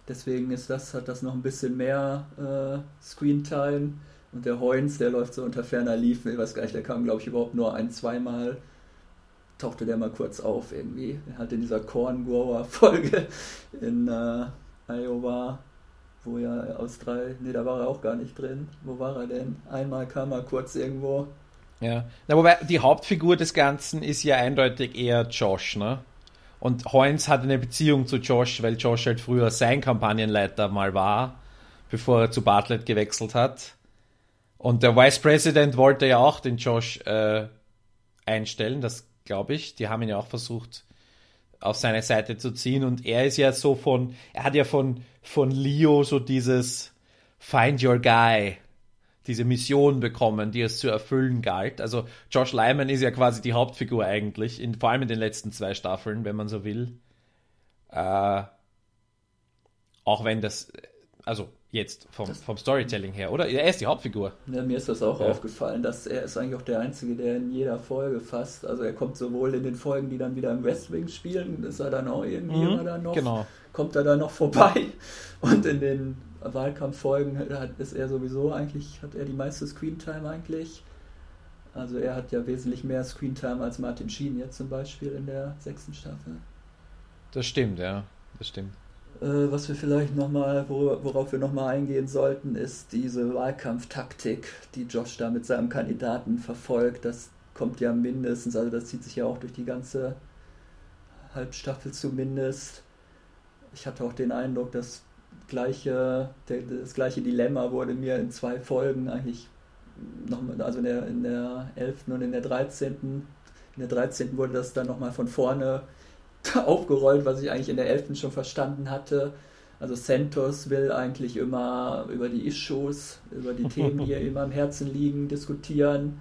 Deswegen ist das, hat das noch ein bisschen mehr äh, Screentime. Und der Heunz, der läuft so unter ferner Liefen, ich weiß gar nicht, der kam, glaube ich, überhaupt nur ein, zweimal, tauchte der mal kurz auf irgendwie. Er hat in dieser Corn Grower-Folge in äh, Iowa, wo ja aus drei, nee, da war er auch gar nicht drin. Wo war er denn? Einmal kam er kurz irgendwo. Ja, Na, wobei die Hauptfigur des Ganzen ist ja eindeutig eher Josh, ne? Und Heinz hat eine Beziehung zu Josh, weil Josh halt früher sein Kampagnenleiter mal war, bevor er zu Bartlett gewechselt hat. Und der Vice President wollte ja auch den Josh äh, einstellen, das glaube ich. Die haben ihn ja auch versucht, auf seine Seite zu ziehen. Und er ist ja so von, er hat ja von, von Leo so dieses Find Your Guy, diese Mission bekommen, die es zu erfüllen galt. Also Josh Lyman ist ja quasi die Hauptfigur eigentlich, in, vor allem in den letzten zwei Staffeln, wenn man so will. Äh, auch wenn das, also Jetzt vom, vom Storytelling her, oder? Er ist die Hauptfigur. Ja, mir ist das auch ja. aufgefallen, dass er ist eigentlich auch der Einzige, der in jeder Folge fast, also er kommt sowohl in den Folgen, die dann wieder im West Wing spielen, ist er dann auch irgendwie mhm, immer dann noch, genau. kommt er dann noch vorbei und in den Wahlkampffolgen ist er sowieso eigentlich, hat er die meiste Screentime eigentlich. Also er hat ja wesentlich mehr Screentime als Martin Sheen jetzt zum Beispiel in der sechsten Staffel. Das stimmt, ja, das stimmt. Äh, was wir vielleicht nochmal, worauf wir nochmal eingehen sollten, ist diese Wahlkampftaktik, die Josh da mit seinem Kandidaten verfolgt. Das kommt ja mindestens, also das zieht sich ja auch durch die ganze Halbstaffel zumindest. Ich hatte auch den Eindruck, das gleiche, das gleiche Dilemma wurde mir in zwei Folgen eigentlich nochmal, also in der, in der 11. und in der 13. In der 13. wurde das dann nochmal von vorne aufgerollt, was ich eigentlich in der 11. schon verstanden hatte. Also Santos will eigentlich immer über die Issues, über die Themen, die ihm am Herzen liegen, diskutieren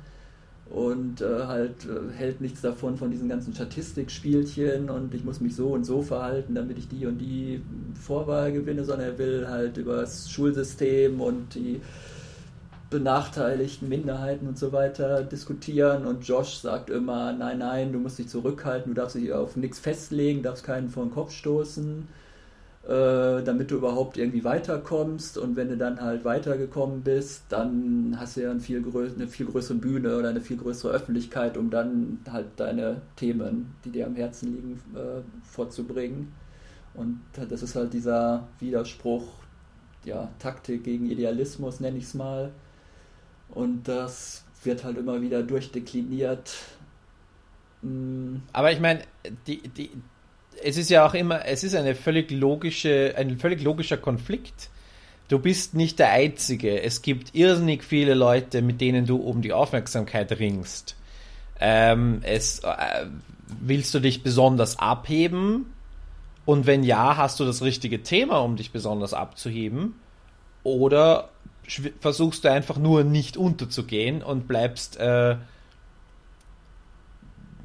und äh, halt äh, hält nichts davon von diesen ganzen Statistikspielchen und ich muss mich so und so verhalten, damit ich die und die Vorwahl gewinne, sondern er will halt über das Schulsystem und die benachteiligten Minderheiten und so weiter diskutieren. Und Josh sagt immer, nein, nein, du musst dich zurückhalten, du darfst dich auf nichts festlegen, darfst keinen vor den Kopf stoßen äh, damit du überhaupt irgendwie weiterkommst. Und wenn du dann halt weitergekommen bist, dann hast du ja ein viel eine viel größere Bühne oder eine viel größere Öffentlichkeit, um dann halt deine Themen, die dir am Herzen liegen, äh, vorzubringen. Und das ist halt dieser Widerspruch, ja, Taktik gegen Idealismus, nenne ich es mal. Und das wird halt immer wieder durchdekliniert. Mm. Aber ich meine, die, die, es ist ja auch immer, es ist eine völlig logische, ein völlig logischer Konflikt. Du bist nicht der Einzige. Es gibt irrsinnig viele Leute, mit denen du um die Aufmerksamkeit ringst. Ähm, es, äh, willst du dich besonders abheben? Und wenn ja, hast du das richtige Thema, um dich besonders abzuheben? Oder versuchst du einfach nur nicht unterzugehen und bleibst äh,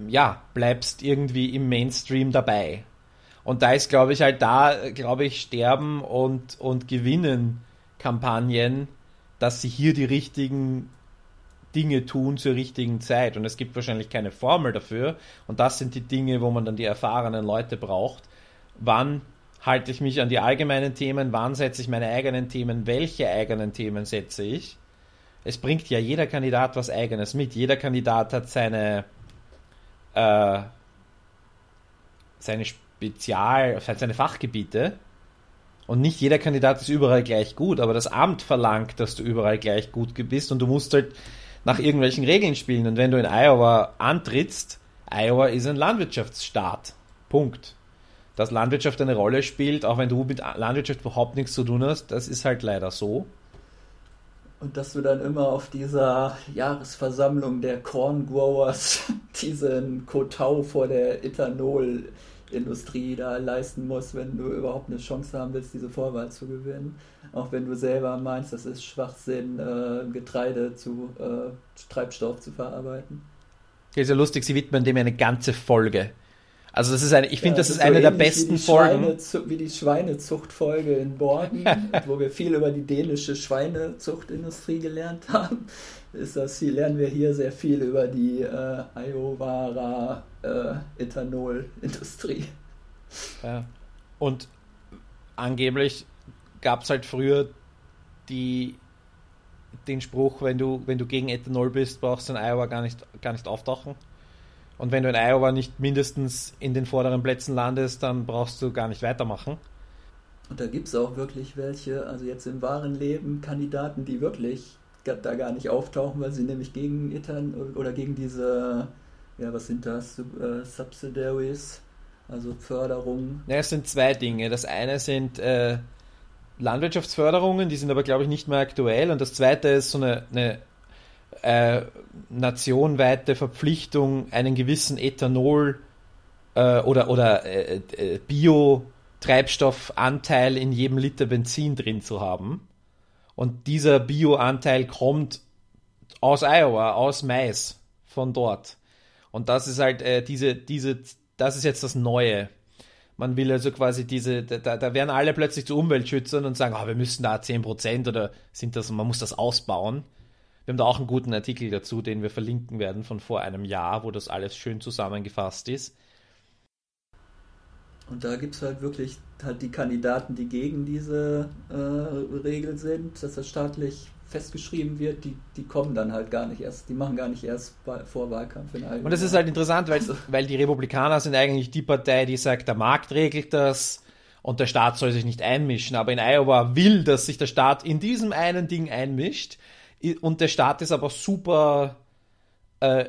ja, bleibst irgendwie im Mainstream dabei. Und da ist, glaube ich, halt da, glaube ich, sterben und, und gewinnen Kampagnen, dass sie hier die richtigen Dinge tun zur richtigen Zeit. Und es gibt wahrscheinlich keine Formel dafür. Und das sind die Dinge, wo man dann die erfahrenen Leute braucht. Wann halte ich mich an die allgemeinen Themen? Wann setze ich meine eigenen Themen? Welche eigenen Themen setze ich? Es bringt ja jeder Kandidat was Eigenes mit. Jeder Kandidat hat seine, äh, seine Spezial, seine Fachgebiete. Und nicht jeder Kandidat ist überall gleich gut, aber das Amt verlangt, dass du überall gleich gut bist und du musst halt nach irgendwelchen Regeln spielen. Und wenn du in Iowa antrittst, Iowa ist ein Landwirtschaftsstaat. Punkt. Dass Landwirtschaft eine Rolle spielt, auch wenn du mit Landwirtschaft überhaupt nichts zu tun hast, das ist halt leider so. Und dass du dann immer auf dieser Jahresversammlung der Corn Growers diesen Kotau vor der Ethanolindustrie da leisten musst, wenn du überhaupt eine Chance haben willst, diese Vorwahl zu gewinnen. Auch wenn du selber meinst, das ist Schwachsinn, äh, Getreide zu äh, Treibstoff zu verarbeiten. ist ja lustig, sie widmen dem eine ganze Folge. Also das ist eine, ich finde, ja, das, das ist, so eine der besten Folgen. wie die Schweinezuchtfolge in Borden, wo wir viel über die dänische Schweinezuchtindustrie gelernt haben. Ist das hier, lernen wir hier sehr viel über die äh, Iowara äh, Ethanolindustrie. Ja. Und angeblich gab es halt früher die, den Spruch, wenn du, wenn du gegen Ethanol bist, brauchst du in Iowa gar nicht, gar nicht auftauchen. Und wenn du in Iowa nicht mindestens in den vorderen Plätzen landest, dann brauchst du gar nicht weitermachen. Und da gibt es auch wirklich welche, also jetzt im wahren Leben, Kandidaten, die wirklich da gar nicht auftauchen, weil sie nämlich gegen Ethan oder gegen diese, ja, was sind das, äh, Subsidiaries, also Förderungen. Ja, es sind zwei Dinge. Das eine sind äh, Landwirtschaftsförderungen, die sind aber, glaube ich, nicht mehr aktuell. Und das zweite ist so eine, eine äh, nationweite Verpflichtung, einen gewissen Ethanol äh, oder, oder äh, äh, Bio-Treibstoffanteil in jedem Liter Benzin drin zu haben. Und dieser Bio-Anteil kommt aus Iowa, aus Mais, von dort. Und das ist halt äh, diese, diese, das ist jetzt das Neue. Man will also quasi diese, da, da werden alle plötzlich zu Umweltschützern und sagen, oh, wir müssen da 10% oder sind das, man muss das ausbauen. Wir haben da auch einen guten Artikel dazu, den wir verlinken werden von vor einem Jahr, wo das alles schön zusammengefasst ist. Und da gibt es halt wirklich halt die Kandidaten, die gegen diese äh, Regel sind, dass das staatlich festgeschrieben wird, die, die kommen dann halt gar nicht erst, die machen gar nicht erst vor Wahlkampf in Und das ist halt interessant, weil, also. weil die Republikaner sind eigentlich die Partei, die sagt, der Markt regelt das und der Staat soll sich nicht einmischen. Aber in Iowa will, dass sich der Staat in diesem einen Ding einmischt und der Staat ist aber super, äh,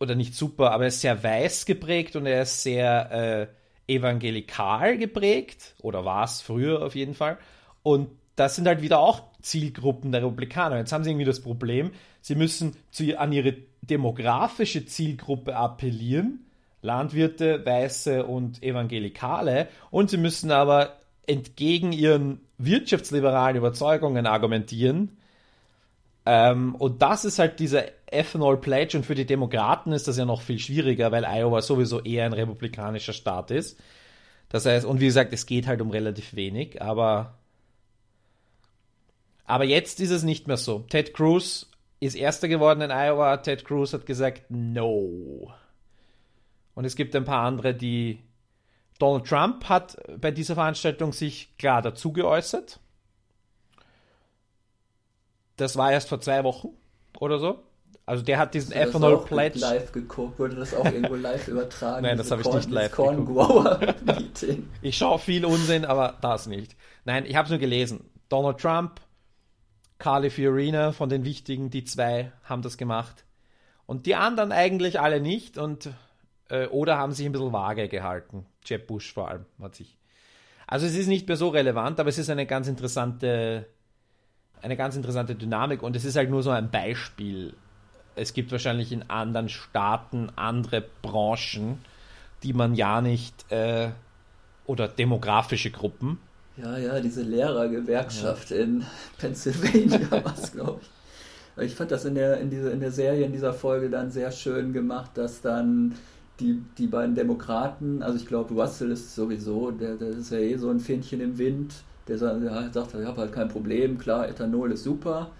oder nicht super, aber er ist sehr weiß geprägt und er ist sehr äh, evangelikal geprägt, oder war es früher auf jeden Fall. Und das sind halt wieder auch Zielgruppen der Republikaner. Jetzt haben sie irgendwie das Problem, sie müssen zu, an ihre demografische Zielgruppe appellieren, Landwirte, Weiße und Evangelikale, und sie müssen aber entgegen ihren wirtschaftsliberalen Überzeugungen argumentieren. Ähm, und das ist halt dieser Ethanol Pledge und für die Demokraten ist das ja noch viel schwieriger, weil Iowa sowieso eher ein republikanischer Staat ist. Das heißt, und wie gesagt, es geht halt um relativ wenig, aber aber jetzt ist es nicht mehr so. Ted Cruz ist Erster geworden in Iowa. Ted Cruz hat gesagt, no. Und es gibt ein paar andere, die. Donald Trump hat bei dieser Veranstaltung sich klar dazu geäußert. Das war erst vor zwei Wochen oder so. Also der hat diesen Ethanol Pledge. live geguckt, wurde das auch irgendwo live übertragen? Nein, das habe ich nicht live Corn Meeting. Ich schaue viel Unsinn, aber das nicht. Nein, ich habe es nur gelesen. Donald Trump, Carly Fiorina von den Wichtigen, die zwei haben das gemacht. Und die anderen eigentlich alle nicht und äh, oder haben sich ein bisschen vage gehalten. Jeb Bush vor allem hat sich. Also es ist nicht mehr so relevant, aber es ist eine ganz interessante eine ganz interessante Dynamik und es ist halt nur so ein Beispiel. Es gibt wahrscheinlich in anderen Staaten andere Branchen, die man ja nicht äh, oder demografische Gruppen, Ja, ja, diese Lehrergewerkschaft in Pennsylvania war es, glaube ich. Ich fand das in der, in, diese, in der Serie, in dieser Folge dann sehr schön gemacht, dass dann die, die beiden Demokraten, also ich glaube, Russell ist sowieso, der, der ist ja eh so ein Fähnchen im Wind, der sa- der sagt, ich habe halt kein Problem, klar, Ethanol ist super.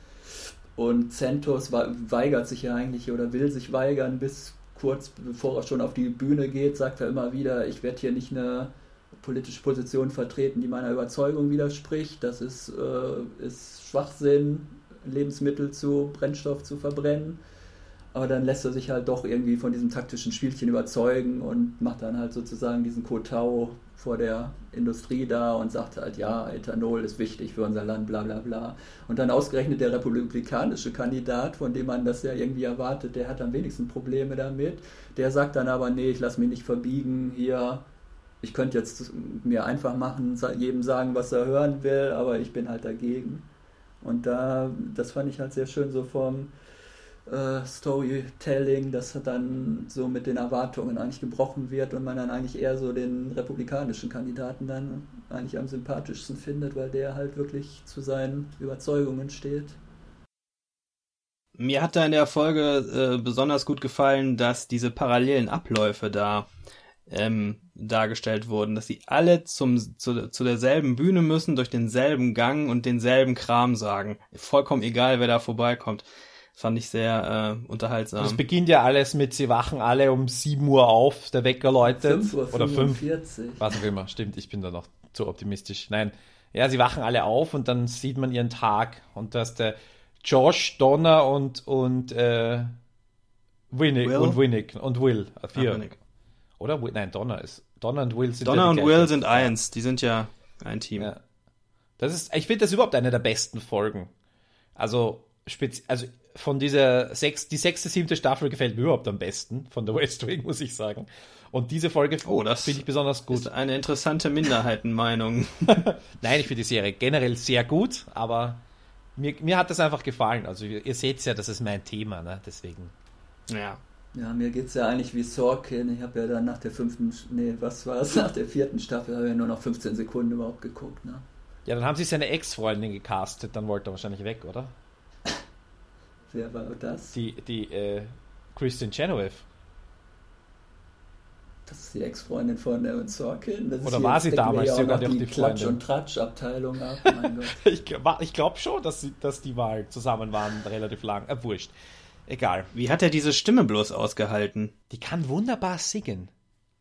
Und Santos wa- weigert sich ja eigentlich oder will sich weigern, bis kurz bevor er schon auf die Bühne geht, sagt er immer wieder, ich werde hier nicht eine politische Position vertreten, die meiner Überzeugung widerspricht. Das ist, äh, ist Schwachsinn, Lebensmittel zu Brennstoff zu verbrennen. Aber dann lässt er sich halt doch irgendwie von diesem taktischen Spielchen überzeugen und macht dann halt sozusagen diesen Kotau vor der Industrie da und sagt halt, ja, Ethanol ist wichtig für unser Land, bla bla bla. Und dann ausgerechnet der republikanische Kandidat, von dem man das ja irgendwie erwartet, der hat am wenigsten Probleme damit. Der sagt dann aber, nee, ich lasse mich nicht verbiegen, hier, ich könnte jetzt mir einfach machen, jedem sagen, was er hören will, aber ich bin halt dagegen. Und da, das fand ich halt sehr schön so vom äh, Storytelling, dass dann so mit den Erwartungen eigentlich gebrochen wird und man dann eigentlich eher so den republikanischen Kandidaten dann eigentlich am sympathischsten findet, weil der halt wirklich zu seinen Überzeugungen steht. Mir hat da in der Folge äh, besonders gut gefallen, dass diese parallelen Abläufe da ähm, dargestellt wurden, dass sie alle zum, zu, zu derselben Bühne müssen, durch denselben Gang und denselben Kram sagen. Vollkommen egal, wer da vorbeikommt. Fand ich sehr äh, unterhaltsam. Das beginnt ja alles mit, sie wachen alle um 7 Uhr auf, der Wecker läutet. 5 Uhr Oder 5. 45. Was auch immer, stimmt, ich bin da noch zu optimistisch. Nein, ja, sie wachen alle auf und dann sieht man ihren Tag und dass der Josh, Donna und, und, äh, Winnick, Will? und Winnick und Will, äh, Ah, vier. Winnick. Oder? Nein, Donna ist, Donna und Will sind Donna ja und Will sind eins, die sind ja ein Team. Ja. Das ist, ich finde das überhaupt eine der besten Folgen. Also, spezi also von dieser sechs, die sechste, siebte Staffel gefällt mir überhaupt am besten von der West Wing, muss ich sagen. Und diese Folge Oh, das finde ich besonders gut. Ist eine interessante Minderheitenmeinung. Nein, ich finde die Serie generell sehr gut, aber mir, mir hat das einfach gefallen. Also ihr, ihr seht ja, das ist mein Thema, ne? Deswegen. ja. Ja, mir geht's ja eigentlich wie Sorkin. Ich habe ja dann nach der fünften, nee, was war es, nach der vierten Staffel habe ich ja nur noch 15 Sekunden überhaupt geguckt, ne? Ja, dann haben sie seine Ex-Freundin gecastet, dann wollte er wahrscheinlich weg, oder? Wer war das? Die, die, äh, Christian Chenoweth. Das ist die Ex-Freundin von Aaron Sorkin. Das Oder war sie damals sogar noch die die Klatsch- Freundin? und Tratsch-Abteilung ab. Mein Gott. Ich, ich glaube schon, dass, sie, dass die Wahl zusammen waren, relativ lang. Äh, wurscht. Egal. Wie hat er diese Stimme bloß ausgehalten? Die kann wunderbar singen.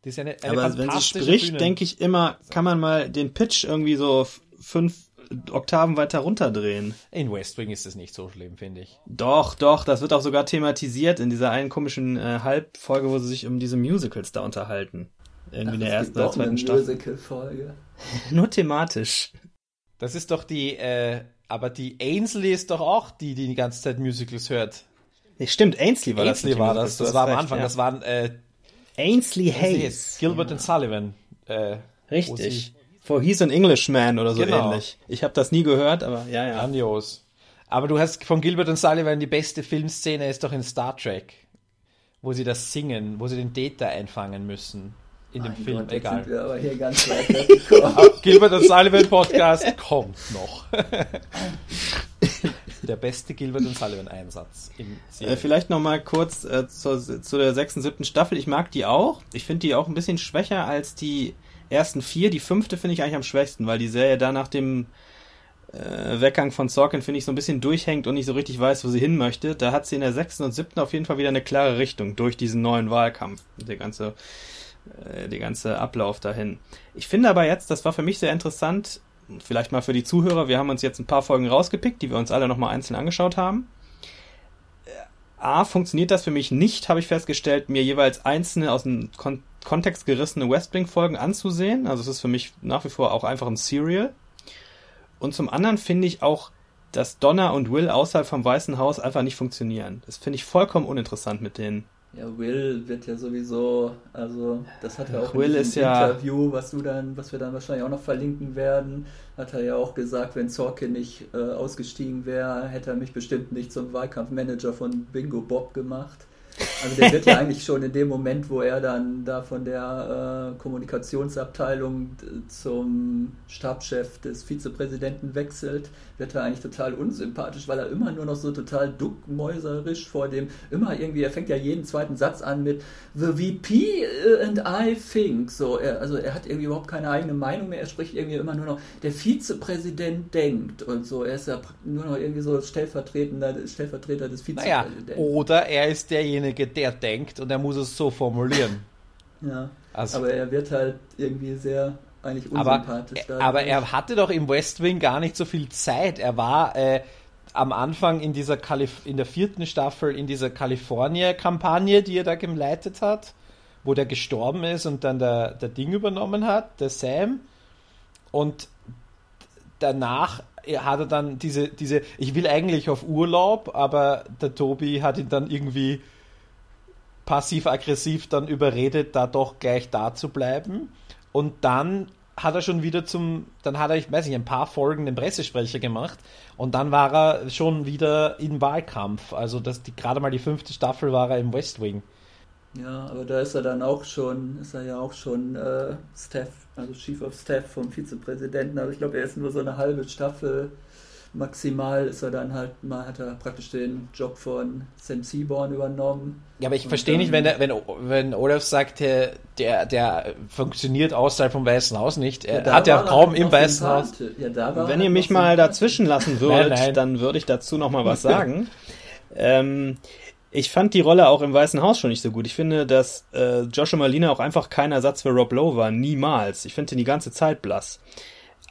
Die ist eine, eine Aber wenn sie spricht, denke ich immer, kann man mal den Pitch irgendwie so fünf Oktaven weiter runterdrehen. In West Wing ist es nicht so schlimm, finde ich. Doch, doch, das wird auch sogar thematisiert in dieser einen komischen äh, Halbfolge, wo sie sich um diese Musicals da unterhalten. Irgendwie in der ersten oder doch eine zweiten Staffel. Musical-Folge. Nur thematisch. Das ist doch die, äh, aber die Ainsley ist doch auch die, die die ganze Zeit Musicals hört. Nee, stimmt, Ainsley war Ainsley das. war das, das war am recht, Anfang, ja. das waren, äh, Ainsley Hayes. Hayes. Gilbert und Sullivan. Äh, wo Richtig. For He's an Englishman oder so Genau. ähnlich. Ich habe das nie gehört, aber ja, ja. Grandios. Aber du hast von Gilbert und Sullivan die beste Filmszene ist doch in Star Trek, wo sie das singen, wo sie den Data einfangen müssen. in dem Film, Gott, egal. Sind wir aber hier ganz weit Gilbert und Sullivan Podcast kommt noch. der beste Gilbert und Sullivan Einsatz. Äh, vielleicht noch mal kurz äh, zu, zu der sechsten, siebten Staffel. Ich mag die auch. Ich finde die auch ein bisschen schwächer als die ersten vier. Die fünfte finde ich eigentlich am schwächsten, weil die Serie da nach dem äh, Weggang von Sorkin, finde ich, so ein bisschen durchhängt und nicht so richtig weiß, wo sie hin möchte. Da hat sie in der sechsten und siebten auf jeden Fall wieder eine klare Richtung durch diesen neuen Wahlkampf. Der ganze äh, der ganze Ablauf dahin. Ich finde aber jetzt, das war für mich sehr interessant, vielleicht mal für die Zuhörer, wir haben uns jetzt ein paar Folgen rausgepickt, die wir uns alle nochmal einzeln angeschaut haben. Äh, A, funktioniert das für mich nicht, habe ich festgestellt, mir jeweils einzelne aus dem Kon Kontext gerissene Westwing-Folgen anzusehen. Also es ist für mich nach wie vor auch einfach ein Serial. Und zum anderen finde ich auch, dass Donna und Will außerhalb vom Weißen Haus einfach nicht funktionieren. Das finde ich vollkommen uninteressant mit denen. Ja, Will wird ja sowieso, also das hat er auch Will in diesem Interview, was du dann, was wir dann wahrscheinlich auch noch verlinken werden, hat er ja auch gesagt, wenn Zorkin nicht äh, ausgestiegen wäre, hätte er mich bestimmt nicht zum Wahlkampfmanager von Bingo Bob gemacht. Also der wird ja eigentlich schon in dem Moment, wo er dann da von der äh, Kommunikationsabteilung zum Stabschef des Vizepräsidenten wechselt, wird er eigentlich total unsympathisch, weil er immer nur noch so total duckmäuserisch vor dem, immer irgendwie, er fängt ja jeden zweiten Satz an mit The VP and I think. So, er, also er hat irgendwie überhaupt keine eigene Meinung mehr, er spricht irgendwie immer nur noch, der Vizepräsident denkt und so. Er ist ja nur noch irgendwie so stellvertretender, Stellvertreter des Vizepräsidenten. Naja, oder er ist derjenige, der denkt und er muss es so formulieren. Ja. Also, aber er wird halt irgendwie sehr eigentlich unsympathisch. Aber, aber er hatte doch im West Wing gar nicht so viel Zeit. Er war äh, am Anfang in dieser Kalif in der vierten Staffel in dieser California-Kampagne, die er da geleitet hat, wo der gestorben ist und dann der, der Ding übernommen hat, der Sam. Und danach hat er dann diese, diese, ich will eigentlich auf Urlaub, aber der Tobi hat ihn dann irgendwie passiv-aggressiv dann überredet, da doch gleich da zu bleiben. Und dann hat er schon wieder zum, dann hat er, ich weiß nicht, ein paar Folgen den Pressesprecher gemacht und dann war er schon wieder im Wahlkampf. Also das, die, gerade mal die fünfte Staffel war er im West Wing. Ja, aber da ist er dann auch schon, ist er ja auch schon äh, Staff, also Chief of Staff vom Vizepräsidenten. Aber ich glaube, er ist nur so eine halbe Staffel maximal ist er dann halt mal, hat er praktisch den Job von Sam Seaborn übernommen. Ja, aber ich verstehe nicht, wenn, der, wenn, wenn Olaf sagt, der, der, der funktioniert außerhalb vom Weißen Haus nicht. Er ja, hat ja kaum im Weißen Haus. Ja, wenn ihr mich mal dazwischen lassen würdet, nein, nein. dann würde ich dazu noch mal was sagen. ähm, ich fand die Rolle auch im Weißen Haus schon nicht so gut. Ich finde, dass äh, Joshua Malina auch einfach kein Ersatz für Rob Lowe war. Niemals. Ich finde ihn die ganze Zeit blass.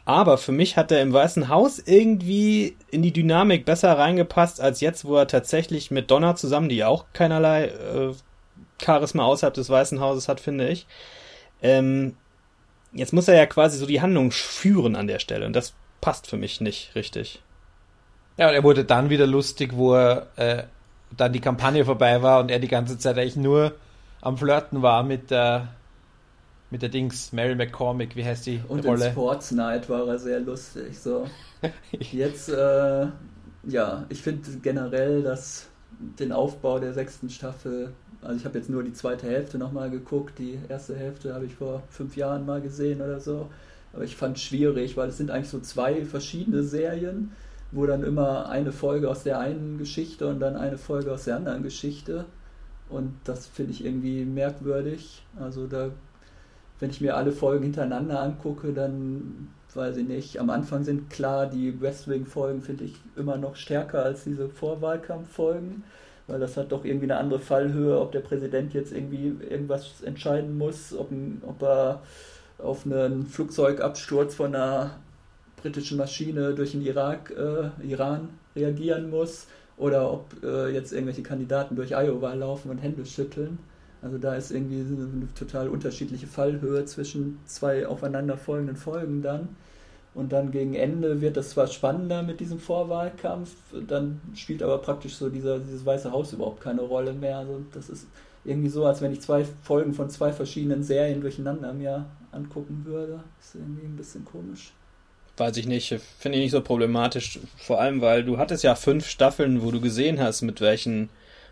Aber für mich hat er im Weißen Haus irgendwie in die Dynamik besser reingepasst als jetzt, wo er tatsächlich mit Donna zusammen, die auch keinerlei äh, Charisma außerhalb des Weißen Hauses hat, finde ich. Ähm, jetzt muss er ja quasi so die Handlung führen an der Stelle und das passt für mich nicht richtig. Ja, und er wurde dann wieder lustig, wo er äh, dann die Kampagne vorbei war und er die ganze Zeit eigentlich nur am Flirten war mit der mit der Dings, Mary McCormick, wie heißt die Und Rolle? in Sports Night war er sehr lustig. So. Jetzt, äh, ja, ich finde generell, dass den Aufbau der sechsten Staffel, also ich habe jetzt nur die zweite Hälfte nochmal geguckt, die erste Hälfte habe ich vor fünf Jahren mal gesehen oder so. Aber ich fand es schwierig, weil es sind eigentlich so zwei verschiedene Serien, wo dann immer eine Folge aus der einen Geschichte und dann eine Folge aus der anderen Geschichte. Und das finde ich irgendwie merkwürdig. Also da wenn ich mir alle Folgen hintereinander angucke, dann weiß ich nicht. Am Anfang sind klar, die West Wing-Folgen finde ich immer noch stärker als diese Vorwahlkampf-Folgen, weil das hat doch irgendwie eine andere Fallhöhe, ob der Präsident jetzt irgendwie irgendwas entscheiden muss, ob, ob er auf einen Flugzeugabsturz von einer britischen Maschine durch den Irak, äh, Iran reagieren muss oder ob äh, jetzt irgendwelche Kandidaten durch Iowa laufen und Hände schütteln. Also da ist irgendwie eine total unterschiedliche Fallhöhe zwischen zwei aufeinanderfolgenden Folgen dann. Und dann gegen Ende wird das zwar spannender mit diesem Vorwahlkampf, dann spielt aber praktisch so dieser, dieses Weiße Haus überhaupt keine Rolle mehr. Also das ist irgendwie so, als wenn ich zwei Folgen von zwei verschiedenen Serien durcheinander mir angucken würde. Ist irgendwie ein bisschen komisch. Weiß ich nicht, finde ich nicht so problematisch. Vor allem, weil du hattest ja fünf Staffeln, wo du gesehen hast, mit welchen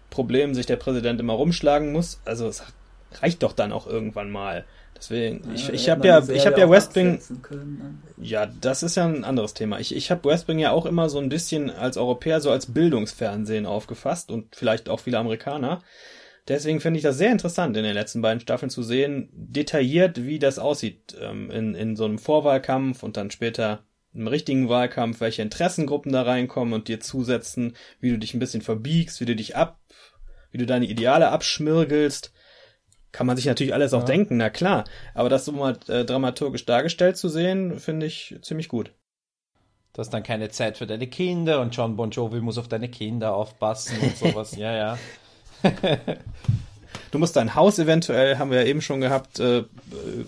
Problemen sich der Präsident immer rumschlagen muss. Also es reicht doch dann auch irgendwann mal. Deswegen, ja, ich, ich habe ja, ich habe ja West Wing. Ne? Ja, das ist ja ein anderes Thema. Ich, ich habe West Wing ja auch immer so ein bisschen als Europäer so als Bildungsfernsehen aufgefasst und vielleicht auch viele Amerikaner. Deswegen finde ich das sehr interessant, in den letzten beiden Staffeln zu sehen, detailliert, wie das aussieht ähm, in, in so einem Vorwahlkampf und dann später im richtigen Wahlkampf, welche Interessengruppen da reinkommen und dir zusetzen, wie du dich ein bisschen verbiegst, wie du dich ab, wie du deine Ideale abschmirgelst. Kann man sich natürlich alles auch denken, na klar. Aber das so mal äh, dramaturgisch dargestellt zu sehen, finde ich ziemlich gut. Du hast dann keine Zeit für deine Kinder und John Bon Jovi muss auf deine Kinder aufpassen und sowas. ja, ja. du musst dein Haus eventuell, haben wir ja eben schon gehabt, äh,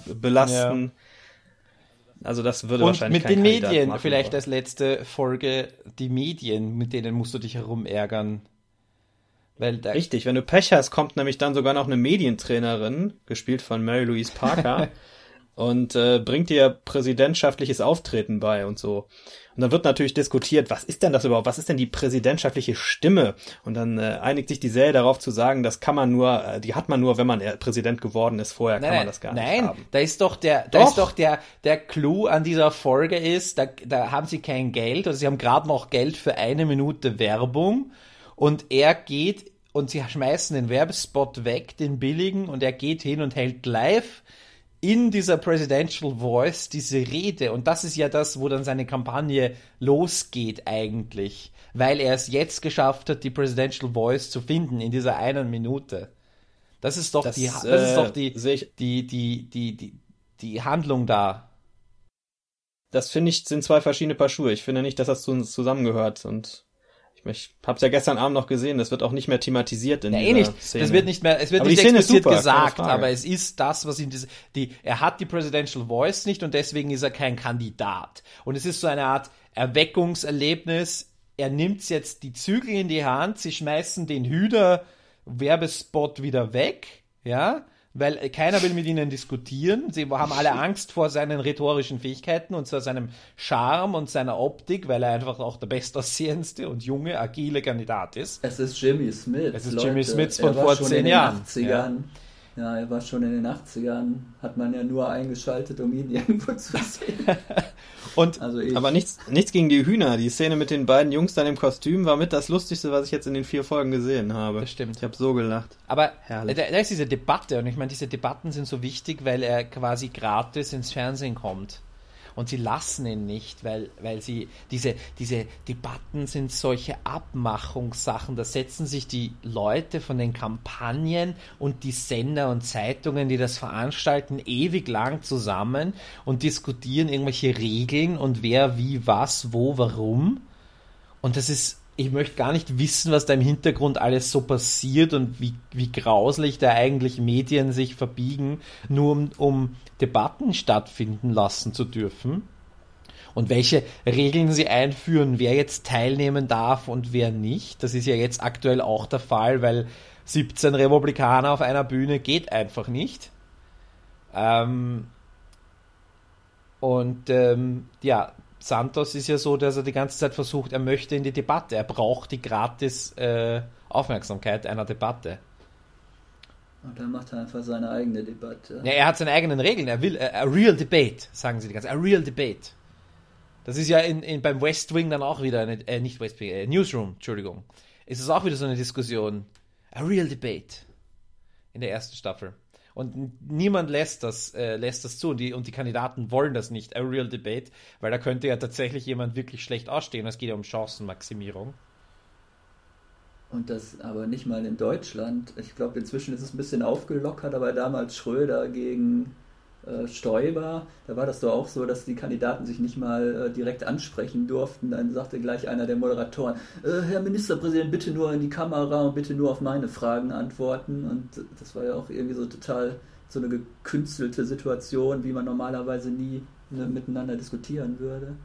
belasten. Ja. Also das würde und wahrscheinlich mit den Medien machen, vielleicht aber. als letzte Folge die Medien, mit denen musst du dich herumärgern. Weil Richtig, wenn du Pech hast, kommt nämlich dann sogar noch eine Medientrainerin, gespielt von Mary Louise Parker, und äh, bringt dir präsidentschaftliches Auftreten bei und so. Und dann wird natürlich diskutiert, was ist denn das überhaupt? Was ist denn die präsidentschaftliche Stimme? Und dann äh, einigt sich die Serie darauf zu sagen, das kann man nur, äh, die hat man nur, wenn man Präsident geworden ist. Vorher nein, kann man das gar nein, nicht haben. Nein, da ist doch der, da ist doch der, der Clou an dieser Folge ist, da, da haben sie kein Geld, also sie haben gerade noch Geld für eine Minute Werbung und er geht und sie schmeißen den Werbespot weg, den billigen, und er geht hin und hält live in dieser Presidential Voice diese Rede. Und das ist ja das, wo dann seine Kampagne losgeht eigentlich. Weil er es jetzt geschafft hat, die Presidential Voice zu finden in dieser einen Minute. Das ist doch das, die, das ist doch die, äh, die, die, die, die, die Handlung da. Das finde ich, sind zwei verschiedene Paar Schuhe. Ich finde nicht, dass das zusammengehört und ich hab's ja gestern Abend noch gesehen, das wird auch nicht mehr thematisiert in ja, eh nicht. Szene. Das wird nicht mehr, es wird aber nicht explizit super, gesagt, aber es ist das, was ihm diese, die, er hat die Presidential Voice nicht und deswegen ist er kein Kandidat. Und es ist so eine Art Erweckungserlebnis. Er nimmt jetzt die Zügel in die Hand, sie schmeißen den Hüder Werbespot wieder weg, ja, weil keiner will mit ihnen diskutieren. Sie haben alle Angst vor seinen rhetorischen Fähigkeiten und vor seinem Charme und seiner Optik, weil er einfach auch der bestaussehendste und junge, agile Kandidat ist. Es ist Jimmy Smith. Es ist Leute. Jimmy Smith von vor zehn Jahren. 80ern. Ja. Ja, er war schon in den 80ern, hat man ja nur eingeschaltet, um ihn irgendwo zu sehen. Und, also aber nichts, nichts gegen die Hühner. Die Szene mit den beiden Jungs dann im Kostüm war mit das Lustigste, was ich jetzt in den vier Folgen gesehen habe. Das stimmt. Ich habe so gelacht. Aber Herrlich. Da, da ist diese Debatte und ich meine, diese Debatten sind so wichtig, weil er quasi gratis ins Fernsehen kommt und sie lassen ihn nicht, weil, weil sie diese, diese Debatten sind solche Abmachungssachen. Da setzen sich die Leute von den Kampagnen und die Sender und Zeitungen, die das veranstalten, ewig lang zusammen und diskutieren irgendwelche Regeln und wer, wie, was, wo, warum. Und das ist ich möchte gar nicht wissen, was da im Hintergrund alles so passiert und wie, wie grauslich da eigentlich Medien sich verbiegen, nur um, um Debatten stattfinden lassen zu dürfen. Und welche Regeln sie einführen, wer jetzt teilnehmen darf und wer nicht. Das ist ja jetzt aktuell auch der Fall, weil 17 Republikaner auf einer Bühne geht einfach nicht. Ähm, und ähm, ja, Santos ist ja so, dass er die ganze Zeit versucht, er möchte in die Debatte, er braucht die gratis äh, Aufmerksamkeit einer Debatte. Und dann macht er einfach seine eigene Debatte. Ja, er hat seine eigenen Regeln, er will, äh, a real debate, sagen sie die ganze Zeit, a real debate. Das ist ja in, in, beim West Wing dann auch wieder, eine, äh, nicht West Wing, äh, Newsroom, Entschuldigung, ist es auch wieder so eine Diskussion. A real debate. In der ersten Staffel. Und niemand lässt das, äh, lässt das zu. Und die, und die Kandidaten wollen das nicht, a real debate, weil da könnte ja tatsächlich jemand wirklich schlecht ausstehen. Es geht ja um Chancenmaximierung. Und das aber nicht mal in Deutschland. Ich glaube, inzwischen ist es ein bisschen aufgelockert, aber damals Schröder gegen Stoiber, da war das doch auch so, dass die Kandidaten sich nicht mal äh, direkt ansprechen durften. Dann sagte gleich einer der Moderatoren, äh, Herr Ministerpräsident, bitte nur in die Kamera und bitte nur auf meine Fragen antworten. Und das war ja auch irgendwie so total so eine gekünstelte Situation, wie man normalerweise nie ne, miteinander diskutieren würde.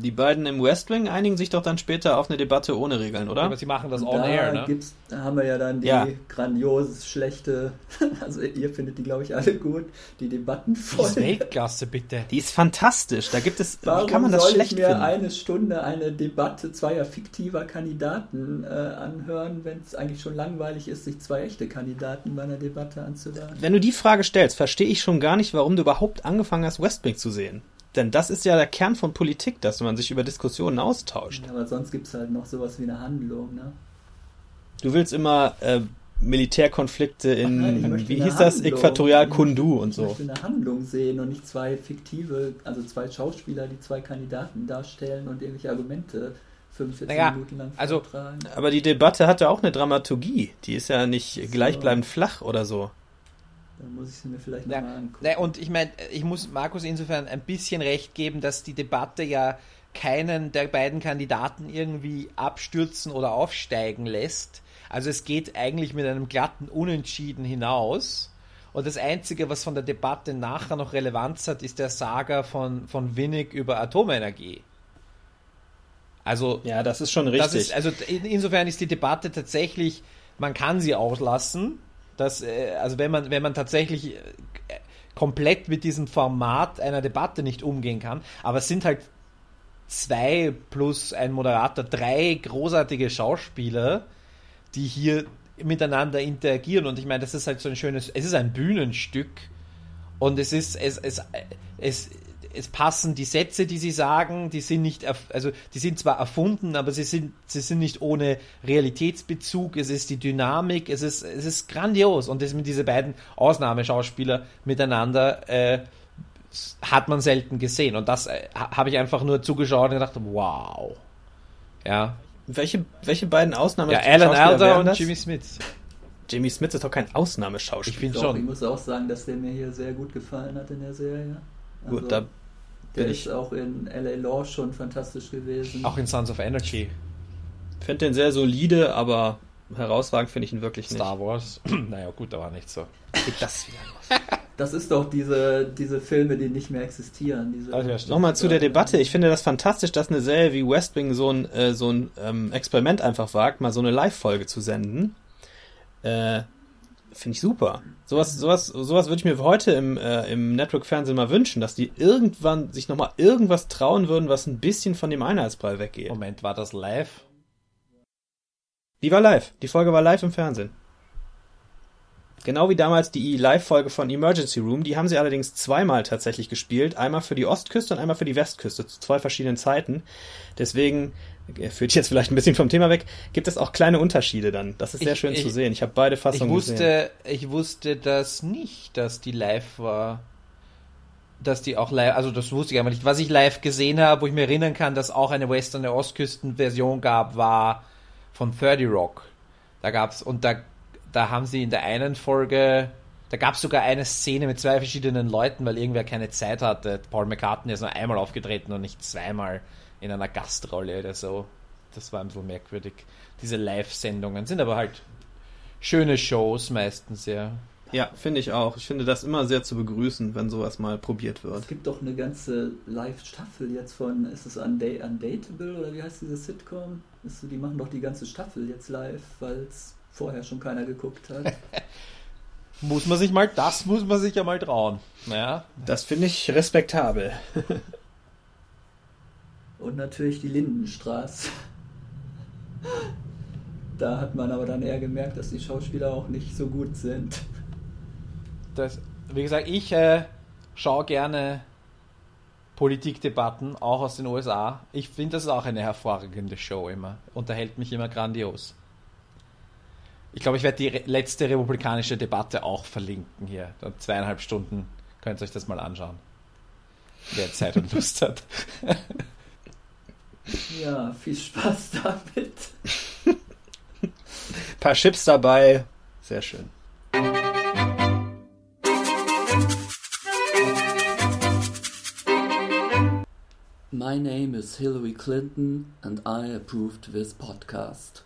Die beiden im West Wing einigen sich doch dann später auf eine Debatte ohne Regeln, oder? Aber sie machen das on da air, ne? Gibt's, da haben wir ja dann die Ja. grandios schlechte, also ihr findet die glaube ich alle gut, die Debatten Das ist voll. Weltklasse, bitte. Die ist fantastisch. Da gibt es. Warum wie kann man das soll schlecht ich mir finden? eine Stunde eine Debatte zweier fiktiver Kandidaten äh, anhören, wenn es eigentlich schon langweilig ist, sich zwei echte Kandidaten bei einer Debatte anzuhören? Wenn du die Frage stellst, verstehe ich schon gar nicht, warum du überhaupt angefangen hast, West Wing zu sehen. Denn das ist ja der Kern von Politik, dass man sich über Diskussionen austauscht. Aber sonst gibt es halt noch sowas wie eine Handlung, ne? Du willst immer äh, Militärkonflikte in, Nein, ich wie hieß das. Äquatorial Kundu und Ich so. möchte eine Handlung sehen und nicht zwei fiktive, also zwei Schauspieler, die zwei Kandidaten darstellen und irgendwelche Argumente 45 Naja, Minuten lang also- vortragen. Aber die Debatte hatte auch eine Dramaturgie. Die ist ja nicht So. gleichbleibend flach oder so. Dann muss ich sie mir vielleicht Ja, nochmal angucken. ne, und ich meine, ich muss Markus insofern ein bisschen recht geben, dass die Debatte ja keinen der beiden Kandidaten irgendwie abstürzen oder aufsteigen lässt. Also es geht eigentlich mit einem glatten Unentschieden hinaus. Und das Einzige, was von der Debatte nachher noch Relevanz hat, ist der Saga von, von Winnig über Atomenergie. Also Ja, das ist schon das richtig. ist, also in, insofern ist die Debatte tatsächlich, man kann sie auslassen. Dass, äh, also wenn man, wenn man tatsächlich äh, komplett mit diesem Format einer Debatte nicht umgehen kann, aber es sind halt zwei plus ein Moderator, drei großartige Schauspieler, die hier miteinander interagieren. Und ich meine, das ist halt so ein schönes, es ist ein Bühnenstück. Und es ist, es, es, es, es passen die Sätze, die sie sagen, die sind nicht, erf- also die sind zwar erfunden, aber sie sind, sie sind nicht ohne Realitätsbezug. Es ist die Dynamik, es ist, es ist grandios und das mit diese beiden Ausnahmeschauspieler miteinander äh, hat man selten gesehen und das äh, ha- habe ich einfach nur zugeschaut und gedacht, wow, ja, welche, welche beiden Ausnahmen? ja, Alan Alda und? Jimmy Smith. Jimmy Smith ist doch kein Ausnahmeschauspieler. Ich finde Doch, ich schon. muss auch sagen, dass der mir hier sehr gut gefallen hat in der Serie. Also, Gut, da der bin ist ich- auch in LA Law schon fantastisch gewesen. Auch in Sons of Energy, finde den sehr solide, aber herausragend finde ich ihn wirklich nicht. Star Wars. naja, gut, da war nicht so. Geht das wieder los? Das ist doch diese, diese Filme, die nicht mehr existieren. Diese, Also, ja. Nochmal zu der Debatte. Ich finde das fantastisch, dass eine Serie wie West Wing so ein, äh, so ein ähm, Experiment einfach wagt, mal so eine Live-Folge zu senden. Äh, finde ich super. Sowas, sowas, sowas würde ich mir heute im, äh, im Network-Fernsehen mal wünschen, dass die irgendwann sich nochmal irgendwas trauen würden, was ein bisschen von dem Einheitsbrei weggeht. Moment, war das live? Die war live. Die Folge war live im Fernsehen. Genau wie damals die Live-Folge von Emergency Room. Die haben sie allerdings zweimal tatsächlich gespielt. Einmal für die Ostküste und einmal für die Westküste zu zwei verschiedenen Zeiten. Deswegen, führt jetzt vielleicht ein bisschen vom Thema weg, gibt es auch kleine Unterschiede dann. Das ist sehr Ich- schön ich- zu sehen. Ich habe beide Ich Fassungen gesehen. wusste, ich wusste das nicht, dass die live war. Dass die auch live, also das wusste ich aber nicht. Was ich live gesehen habe, wo ich mir erinnern kann, dass auch eine Western der Ostküsten-Version gab, war von 30 Rock. Da gab's, und da, da haben sie in der einen Folge, da gab es sogar eine Szene mit zwei verschiedenen Leuten, weil irgendwer keine Zeit hatte. Paul McCartney ist nur einmal aufgetreten und nicht zweimal in einer Gastrolle oder so. Das war ein bisschen merkwürdig. Diese Live-Sendungen sind aber halt schöne Shows meistens, ja. Ja, finde ich auch. Ich finde das immer sehr zu begrüßen, wenn sowas mal probiert wird. Es gibt doch eine ganze Live-Staffel jetzt von, ist es Unda- Undateable oder wie heißt diese Sitcom? Ist, die machen doch die ganze Staffel jetzt live, weil es vorher schon keiner geguckt hat. Muss man sich mal, das muss man sich ja mal trauen. Ja. Das finde ich respektabel. Und natürlich die Lindenstraße. Da hat man aber dann eher gemerkt, dass die Schauspieler auch nicht so gut sind. Das, wie gesagt, ich äh, schaue gerne Politikdebatten, auch aus den USA. Ich finde, das ist auch eine hervorragende Show immer. Unterhält mich immer grandios. Ich glaube, ich werde die re letzte republikanische Debatte auch verlinken hier. Dann zweieinhalb Stunden könnt ihr euch das mal anschauen. Wer Zeit und Lust hat. Ja, viel Spaß damit. paar Chips dabei. Sehr schön. My name is Hillary Clinton and I approved this podcast.